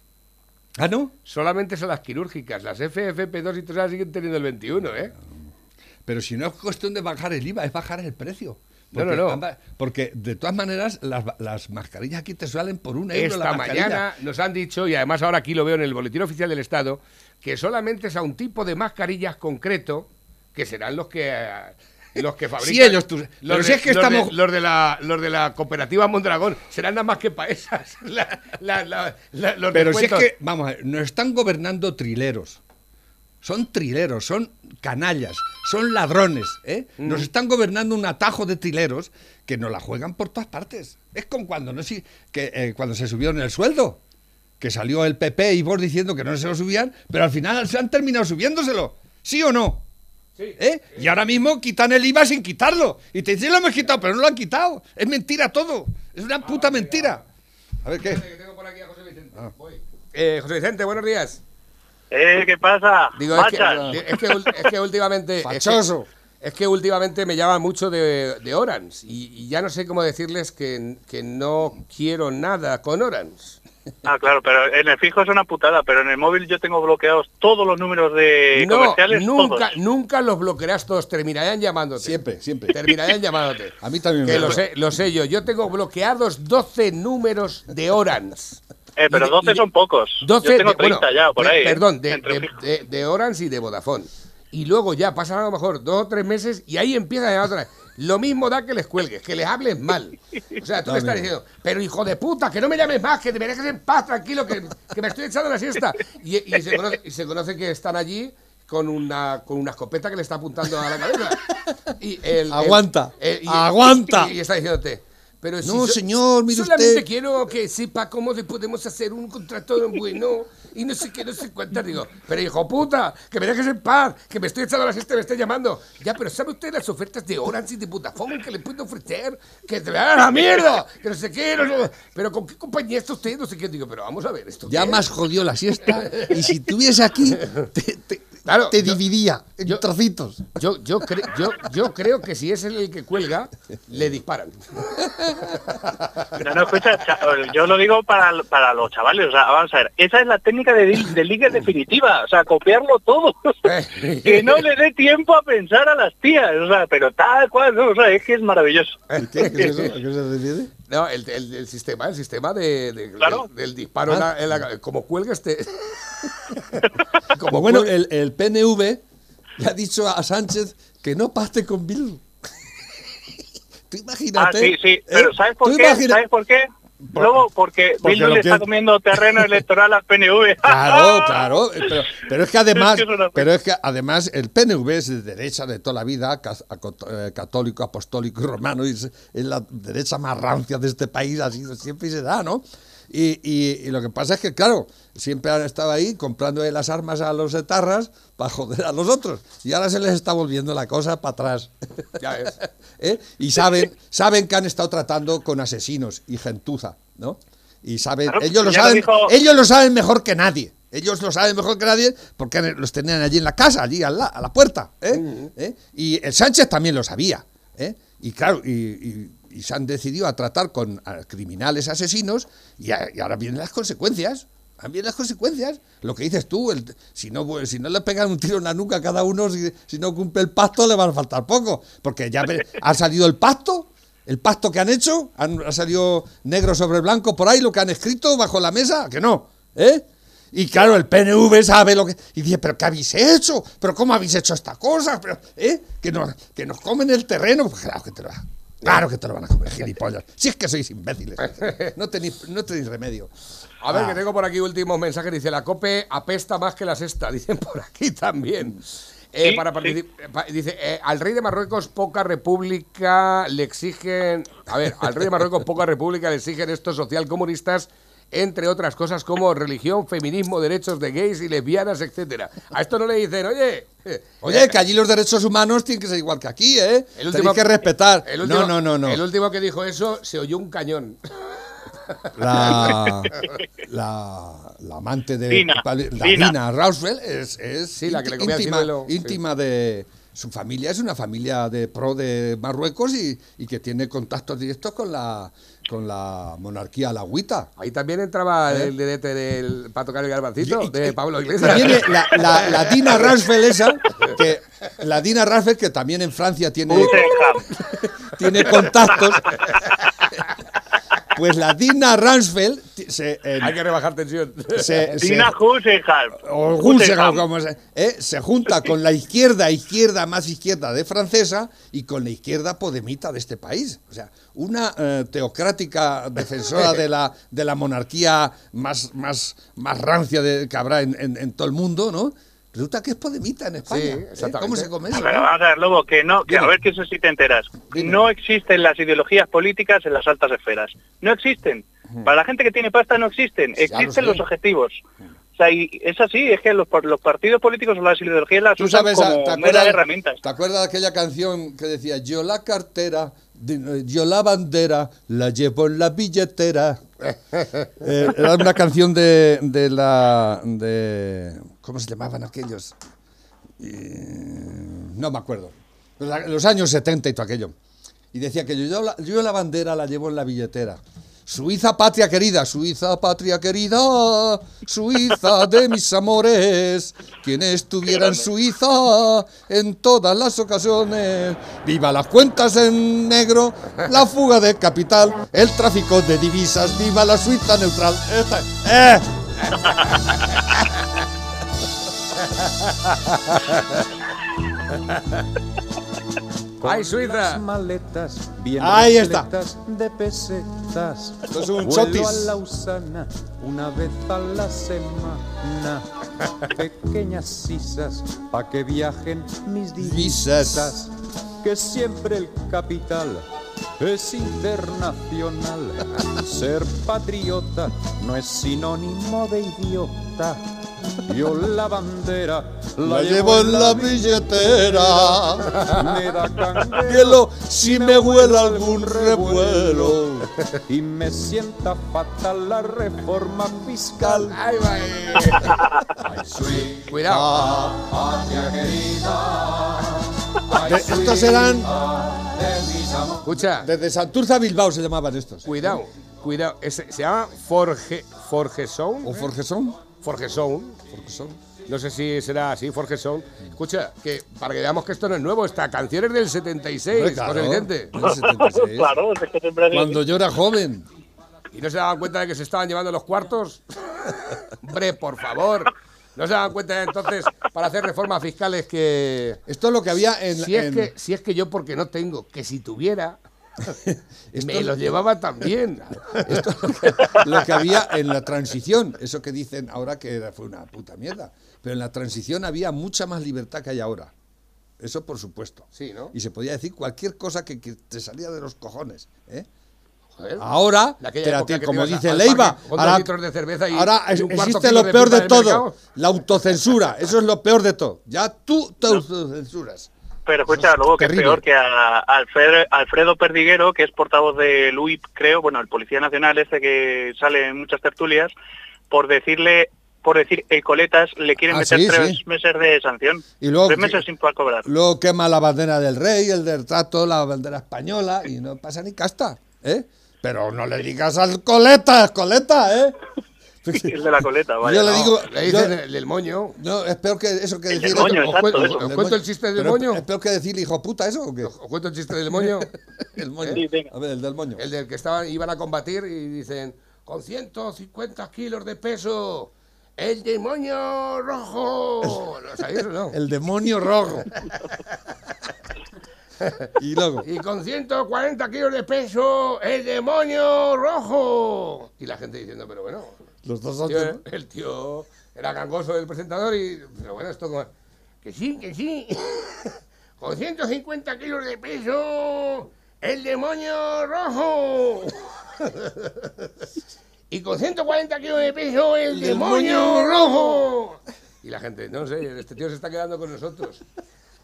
[SPEAKER 4] ¿Ah, no?
[SPEAKER 3] Solamente son las quirúrgicas. Las FFP2 y todas esas siguen teniendo el 21, ¿eh?
[SPEAKER 4] Pero si no es cuestión de bajar el IVA, es bajar el precio.
[SPEAKER 3] No,
[SPEAKER 4] Porque,
[SPEAKER 3] no, no.
[SPEAKER 4] Porque de todas maneras, las, las mascarillas aquí te salen por un euro
[SPEAKER 3] Esta mañana nos han dicho, y además ahora aquí lo veo en el boletín oficial del Estado, que solamente es a un tipo de mascarillas concreto, que serán los que eh, los que fabrican.
[SPEAKER 4] ellos, tú-
[SPEAKER 3] los
[SPEAKER 4] pero
[SPEAKER 3] de,
[SPEAKER 4] si es que
[SPEAKER 3] los de-
[SPEAKER 4] estamos-
[SPEAKER 3] los de la los de la cooperativa Mondragón serán nada más que para esas. La- la- los
[SPEAKER 4] Pero si es que, vamos a ver, nos están gobernando trileros. Son trileros, son canallas, son ladrones. ¿eh?
[SPEAKER 3] Mm.
[SPEAKER 4] Nos están gobernando un atajo de trileros que nos la juegan por todas partes. Es como cuando, no sé, que, eh, cuando se subieron el sueldo, que salió el PP y vos diciendo que no se lo subían, pero al final se han terminado subiéndoselo. ¿Sí o no? ¿Eh? Y ahora mismo quitan el IVA sin quitarlo. Y te dicen, lo hemos quitado, pero no lo han quitado. Es mentira todo. Es una puta mentira. A ver qué.
[SPEAKER 3] Tengo por aquí a José Vicente. Voy. Eh, José Vicente, buenos días.
[SPEAKER 9] Eh, ¿qué pasa?
[SPEAKER 3] Digo, es que, es que es que últimamente. es que-
[SPEAKER 4] Fachoso.
[SPEAKER 3] Es que últimamente me llama mucho de, de Orange y, y ya no sé cómo decirles que, que no quiero nada con Orange.
[SPEAKER 9] Ah, claro, pero en el fijo es una putada, pero en el móvil yo tengo bloqueados todos los números de
[SPEAKER 3] no,
[SPEAKER 9] comerciales,
[SPEAKER 3] nunca,
[SPEAKER 9] todos.
[SPEAKER 3] nunca los bloquearás todos, terminarán llamándote.
[SPEAKER 4] Siempre, siempre.
[SPEAKER 3] Terminarán llamándote.
[SPEAKER 4] A mí también
[SPEAKER 3] Que
[SPEAKER 4] me
[SPEAKER 3] lo sé, lo sé yo. Yo tengo bloqueados 12 números de Orange.
[SPEAKER 9] Eh, pero
[SPEAKER 3] Y de-
[SPEAKER 9] 12
[SPEAKER 3] y de-
[SPEAKER 9] son pocos.
[SPEAKER 3] 12
[SPEAKER 9] yo tengo
[SPEAKER 3] de- bueno,
[SPEAKER 9] 30 ya, por
[SPEAKER 3] de-
[SPEAKER 9] ahí. ¿eh?
[SPEAKER 3] Perdón, de,
[SPEAKER 9] Entre
[SPEAKER 3] de- de- de Orange y de Vodafone. Y luego ya pasan a lo mejor dos o tres meses y ahí empieza a llamar otra vez. Lo mismo da que les cuelgues, que les hables mal. O sea, tú le estás diciendo, pero hijo de puta, que no me llames más, que me dejes en paz, tranquilo, que, que me estoy echando la siesta. Y, y se conoce, y se conoce que están allí con una, con una escopeta que le está apuntando a la cabeza. Y el- el-
[SPEAKER 4] Aguanta,
[SPEAKER 3] el- y-
[SPEAKER 4] aguanta.
[SPEAKER 3] Y, y está diciéndote. Pero si
[SPEAKER 4] No,
[SPEAKER 3] so-
[SPEAKER 4] señor, mire
[SPEAKER 3] solamente
[SPEAKER 4] usted.
[SPEAKER 3] quiero que sepa cómo le podemos hacer un contrato bueno y no sé qué, no sé cuántas. Digo, pero hijo puta, que me dejes en paz, que me estoy echando la siesta y me estoy llamando. Ya, pero ¿sabe usted las ofertas de Orange y de Vodafone que le puedo ofrecer? Que te vayan a la mierda, que no sé qué, no sé- Pero ¿con qué compañía está usted? No sé qué. Digo, pero vamos a ver, ¿esto
[SPEAKER 4] Ya más jodió la siesta. Y si estuviese aquí, te, te-
[SPEAKER 3] Claro,
[SPEAKER 4] te
[SPEAKER 3] yo-
[SPEAKER 4] dividía en
[SPEAKER 3] yo-
[SPEAKER 4] trocitos.
[SPEAKER 3] Yo, yo, cre- yo, yo creo que si es el que cuelga, le disparan.
[SPEAKER 9] No, no, escucha, cha- yo lo digo para, para los chavales, o sea, vamos a ver, esa es la técnica de, de ligue definitiva, o sea, copiarlo todo. que no le dé tiempo a pensar a las tías, o sea, pero tal cual, ¿no? o sea, es que es maravilloso.
[SPEAKER 4] ¿Qué? ¿Qué es eso? ¿A qué se refiere?
[SPEAKER 3] No, el, el- el sistema, el sistema de, de-
[SPEAKER 9] Claro.
[SPEAKER 3] del, del disparo en la- en la- como cuelga este.
[SPEAKER 4] Como bueno, el, el PNV le ha dicho a Sánchez que no pacte con Bildu. Tú
[SPEAKER 9] Ah,
[SPEAKER 4] imagínate.
[SPEAKER 9] sí, sí,
[SPEAKER 4] ¿eh?
[SPEAKER 9] pero ¿sabes por qué?
[SPEAKER 4] imagina-
[SPEAKER 9] ¿Sabes por qué? Luego, porque,
[SPEAKER 4] porque
[SPEAKER 9] Bildu le está comiendo terreno electoral al PNV.
[SPEAKER 4] Claro, claro, eh, pero, pero es que además, pero es que además el PNV es de derecha de toda la vida, eh, católico, apostólico y romano, y es, la derecha más rancia de este país, ha sido siempre y será, ¿no? Y, y- y lo que pasa es que, claro, siempre han estado ahí comprando las armas a los etarras para joder a los otros. Y ahora se les está volviendo la cosa para atrás.
[SPEAKER 3] Ya ves.
[SPEAKER 4] ¿Eh? Y saben, saben que han estado tratando con asesinos y gentuza, ¿no? y saben,
[SPEAKER 9] Claro,
[SPEAKER 4] ellos lo
[SPEAKER 9] ya lo
[SPEAKER 4] saben,
[SPEAKER 9] dijo-
[SPEAKER 4] ellos lo saben mejor que nadie. Ellos lo saben mejor que nadie porque los tenían allí en la casa, allí a la, a la puerta. ¿eh? ¿Eh? Y el Sánchez también lo sabía. ¿eh? Y claro, y, y- y se han decidido a tratar con a criminales asesinos y, a- y ahora vienen las consecuencias. Ahora vienen las consecuencias. Lo que dices tú, el- si, no, pues, si no le pegan un tiro en la nuca a cada uno, si, si no cumple el pacto, le va a faltar poco. Porque ya ha salido el pacto, el pacto que han hecho, han, ha salido negro sobre blanco por ahí, lo que han escrito bajo la mesa, que no. ¿Eh? Y claro, el PNV sabe lo que... Y dice, pero ¿qué habéis hecho? ¿Pero cómo habéis hecho esta cosa? Pero, ¿eh? que, nos, que nos comen el terreno. Pues claro que te lo, claro que te lo van a comer, gilipollas. Si es que sois imbéciles. No tenéis, no tenéis remedio.
[SPEAKER 3] A ver,
[SPEAKER 4] Ah.
[SPEAKER 3] que tengo por aquí últimos mensajes. Dice, la COPE apesta más que la sexta. Dicen por aquí también. Eh,
[SPEAKER 9] Sí,
[SPEAKER 3] para
[SPEAKER 9] sí.
[SPEAKER 3] pa- Dice, eh, al rey de Marruecos poca república le exigen... A ver, al rey de Marruecos poca república le exigen estos socialcomunistas, entre otras cosas como religión, feminismo, derechos de gays y lesbianas, etcétera. A esto no le dicen, oye...
[SPEAKER 4] Oye, que allí los derechos humanos tienen que ser igual que aquí, ¿eh?
[SPEAKER 3] el
[SPEAKER 4] Tenéis que respetar.
[SPEAKER 3] el último-
[SPEAKER 4] no, no, no, no.
[SPEAKER 3] El último que dijo eso se oyó un cañón.
[SPEAKER 4] la, la, la amante de
[SPEAKER 9] Dina,
[SPEAKER 4] la
[SPEAKER 9] Dina.
[SPEAKER 4] Dina, Roosevelt es, es
[SPEAKER 3] Sí, la que le
[SPEAKER 4] íntima,
[SPEAKER 3] sí.
[SPEAKER 4] íntima de su familia es una familia de pro de Marruecos y, y que tiene contactos directos con la con la monarquía alagüita.
[SPEAKER 3] Ahí también entraba el dedete del garbancito
[SPEAKER 4] ¿Eh? Y- y-
[SPEAKER 3] de Pablo Iglesias.
[SPEAKER 4] También eh, la, la, la Dina Roosevelt esa, que la Dina Roosevelt que también en Francia tiene tiene contactos. Pues la Dina Rumsfeld ti- se,
[SPEAKER 3] Hay que rebajar tensión.
[SPEAKER 4] se- se-
[SPEAKER 9] Dina Guggenheim.
[SPEAKER 4] o.
[SPEAKER 9] Guggenheim,
[SPEAKER 4] como se, eh, se junta con la izquierda, izquierda más izquierda de francesa y con la izquierda podemita de este país. O sea, una eh, teocrática defensora de la, de la monarquía más, más, más rancia de, que habrá en, en- en todo el mundo, ¿no? Resulta que es podemita en España.
[SPEAKER 3] Sí,
[SPEAKER 4] ¿eh?
[SPEAKER 3] exactamente.
[SPEAKER 4] ¿Cómo se come eso?
[SPEAKER 9] Pero
[SPEAKER 4] no?
[SPEAKER 9] vamos a ver, Lobo, que no, que a ver que eso sí te enteras.
[SPEAKER 4] Dime.
[SPEAKER 9] No existen las ideologías políticas en las altas esferas. No existen. Para la gente que tiene pasta no existen.
[SPEAKER 4] Lo
[SPEAKER 9] Existen los objetivos. O sea, y es así, es que los, par- los partidos políticos o las ideologías las
[SPEAKER 4] Tú
[SPEAKER 9] usan
[SPEAKER 4] sabes,
[SPEAKER 9] como
[SPEAKER 4] ¿te acuerdas,
[SPEAKER 9] herramientas.
[SPEAKER 4] ¿te acuerdas de aquella canción que decía yo la cartera, yo la bandera, la llevo en la billetera? Eh, era una canción de, de la... De, ¿Cómo se llamaban aquellos? Eh, no me acuerdo. Los, años 70 y todo aquello. Y decía que yo, la, yo la bandera la llevo en la billetera. Suiza patria querida, Suiza patria querida, Suiza de mis amores, quien estuviera en Suiza en todas las ocasiones. Viva las cuentas en negro, la fuga de capital, el tráfico de divisas, viva la Suiza neutral. ¡Eh!
[SPEAKER 3] ¡Ay, Suiza!
[SPEAKER 10] maletas bien
[SPEAKER 4] Ahí está.
[SPEAKER 10] de pesetas.
[SPEAKER 4] Esto es un chotis.
[SPEAKER 10] a Lausana una vez a la semana. Pequeñas sisas pa' que viajen mis
[SPEAKER 4] divisas.
[SPEAKER 10] Que siempre el capital es internacional. Ser patriota no es sinónimo de idiota. Yo la bandera
[SPEAKER 4] La llevo en la billetera.
[SPEAKER 10] Me da canguelo
[SPEAKER 4] Hielo si me huela algún revuelo.
[SPEAKER 10] y me sienta fatal la reforma fiscal.
[SPEAKER 3] ¡Ay, va! eh. Cuidado.
[SPEAKER 4] De- estos eran
[SPEAKER 3] Escucha,
[SPEAKER 4] desde Santurce a Bilbao se llamaban estos.
[SPEAKER 3] cuidado, cuidado. Ese- se llama Forge, Forgeson.
[SPEAKER 4] ¿O Forgesón?
[SPEAKER 3] Forgeson.
[SPEAKER 4] Forgesón.
[SPEAKER 3] No sé si será así, Forgeson. Escucha, que para que veamos que esto no es nuevo, esta canción es del 76,
[SPEAKER 4] Hombre, claro.
[SPEAKER 3] José Vicente.
[SPEAKER 4] Del 76.
[SPEAKER 9] Claro, es que siempre
[SPEAKER 4] Cuando yo era joven.
[SPEAKER 3] ¿Y no se daban cuenta de que se estaban llevando los cuartos? Hombre, por favor. ¿No se daban cuenta entonces para hacer reformas fiscales que...
[SPEAKER 4] Esto es lo que había en.
[SPEAKER 3] Si es,
[SPEAKER 4] en-
[SPEAKER 3] que, si es que yo porque no tengo, que si tuviera, me lo llevaba también.
[SPEAKER 4] esto es lo que, lo que había en la transición. Eso que dicen ahora que fue una puta mierda. Pero en la transición había mucha más libertad que hay ahora. Eso por supuesto.
[SPEAKER 3] Sí, ¿no?
[SPEAKER 4] Y se podía decir cualquier cosa que, que te salía de los cojones. ¿eh?
[SPEAKER 3] Joder.
[SPEAKER 4] Ahora,
[SPEAKER 3] De
[SPEAKER 4] te como
[SPEAKER 3] a-
[SPEAKER 4] dice
[SPEAKER 3] al
[SPEAKER 4] Leiva, ahora,
[SPEAKER 3] de y-
[SPEAKER 4] ahora
[SPEAKER 3] y
[SPEAKER 4] existe lo
[SPEAKER 3] de
[SPEAKER 4] peor de
[SPEAKER 3] del
[SPEAKER 4] todo,
[SPEAKER 3] mercado.
[SPEAKER 4] la autocensura. Eso es lo peor de todo. Ya tú te autocensuras.
[SPEAKER 9] Pero escucha, luego que es peor que a Alfredo, Alfredo Perdiguero, que es portavoz de LUIP, creo, bueno, el Policía Nacional este que sale en muchas tertulias, por decirle, por decir el coletas, le quieren
[SPEAKER 11] Ah,
[SPEAKER 9] meter
[SPEAKER 11] sí,
[SPEAKER 9] tres
[SPEAKER 11] sí.
[SPEAKER 9] meses de sanción.
[SPEAKER 11] Y luego
[SPEAKER 9] tres meses sin poder cobrar.
[SPEAKER 11] Luego quema la bandera del rey, el del trato, la bandera española y no pasa ni casta, ¿eh? Pero no le digas al coleta, coleta, ¿eh?
[SPEAKER 9] El de la coleta, vaya.
[SPEAKER 11] Yo le
[SPEAKER 9] no.
[SPEAKER 11] digo,
[SPEAKER 3] Le
[SPEAKER 11] yo-
[SPEAKER 3] dicen el del moño.
[SPEAKER 11] no, es peor que eso que
[SPEAKER 9] El
[SPEAKER 11] decir.
[SPEAKER 9] del moño,
[SPEAKER 3] ¿Os
[SPEAKER 9] exacto,
[SPEAKER 3] cuento,
[SPEAKER 9] eso.
[SPEAKER 3] os cuento el chiste del moño?
[SPEAKER 11] Es peor que decir hijo puta eso o qué?
[SPEAKER 3] ¿Os cuento el chiste del moño?
[SPEAKER 11] El moño.
[SPEAKER 9] Sí, venga.
[SPEAKER 11] A ver, el del moño.
[SPEAKER 3] El del que estaban, iban a combatir y dicen, con 150 kilos de peso, el demonio rojo. ¿Lo sabéis o no?
[SPEAKER 11] El demonio rojo. y luego.
[SPEAKER 3] Y con 140 kilos de peso, el demonio rojo. Y la gente diciendo, pero bueno,
[SPEAKER 11] Los dos son.
[SPEAKER 3] tío, el tío era gangoso el presentador y, pero bueno, esto como, que sí, que sí. con 150 kilos de peso, el demonio rojo. y con 140 kilos de peso, el demonio rojo. Y la gente, no sé, este tío se está quedando con nosotros.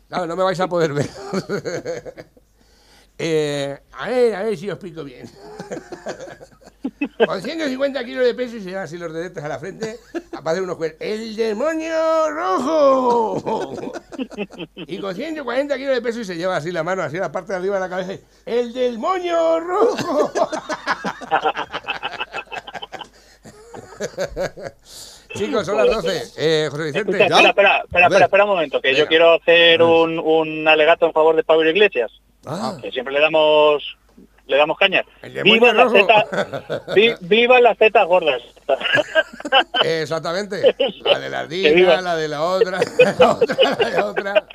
[SPEAKER 3] Claro, no me vais a poder ver. Eh, a ver, a ver si os explico bien. Con 150 kilos de peso y se llevan así los dedos a la frente para hacer unos cuernos. ¡El demonio rojo! Y con 140 kilos de peso y se lleva así la mano, así la parte de arriba de la cabeza. y, ¡El demonio rojo! Chicos, son las 12. Eh, José Vicente.
[SPEAKER 9] Escucha, espera, espera, espera, espera, espera un momento, que
[SPEAKER 3] Venga.
[SPEAKER 9] yo quiero hacer un, un alegato en favor de Pablo Iglesias,
[SPEAKER 11] Ah,
[SPEAKER 9] que siempre le damos le damos caña. Viva las tetas, vi- viva las tetas gordas.
[SPEAKER 3] Exactamente. La de la ardilla, la de la otra, la otra, la de otra.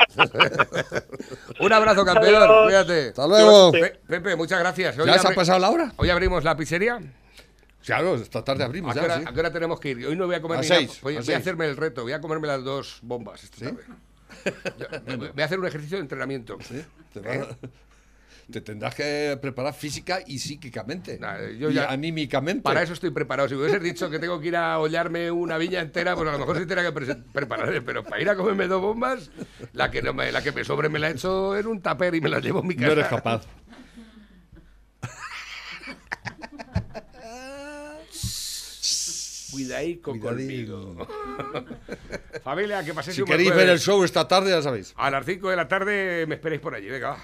[SPEAKER 3] Un abrazo, campeón.
[SPEAKER 9] Adiós.
[SPEAKER 3] Cuídate.
[SPEAKER 11] hasta luego.
[SPEAKER 3] Pe- Pepe, muchas gracias. Hoy,
[SPEAKER 4] ¿Ya se ha pasado la hora?
[SPEAKER 3] hoy abrimos la pizzería.
[SPEAKER 4] Claro, esta tarde abrimos
[SPEAKER 3] ¿A qué,
[SPEAKER 4] ya,
[SPEAKER 3] hora,
[SPEAKER 4] sí.
[SPEAKER 3] a qué hora tenemos que ir? Hoy no voy a comer
[SPEAKER 4] A
[SPEAKER 3] ni nada.
[SPEAKER 4] seis,
[SPEAKER 3] Voy,
[SPEAKER 4] a
[SPEAKER 3] voy a
[SPEAKER 4] seis.
[SPEAKER 3] hacerme el reto. Voy a comerme las dos bombas esta tarde. Yo- Voy a hacer un ejercicio de entrenamiento.
[SPEAKER 4] Sí, te, va- te tendrás que preparar física y psíquicamente.
[SPEAKER 3] Nah, yo
[SPEAKER 4] y
[SPEAKER 3] ya-
[SPEAKER 4] anímicamente.
[SPEAKER 3] Para eso estoy preparado. Si me hubieses dicho que tengo que ir a hollarme una viña entera, pues a lo mejor sí tenía que pre- prepararme. Pero para ir a comerme dos bombas, la que, no me, la que me sobre me la he hecho en un tupper y me la llevo en mi casa.
[SPEAKER 4] No eres capaz.
[SPEAKER 3] Cuidaico conmigo. Familia, que paséis
[SPEAKER 4] Si
[SPEAKER 3] un buen
[SPEAKER 4] queréis ver el show esta tarde, ya sabéis.
[SPEAKER 3] A las 5 de la tarde me esperéis por allí. Venga, va.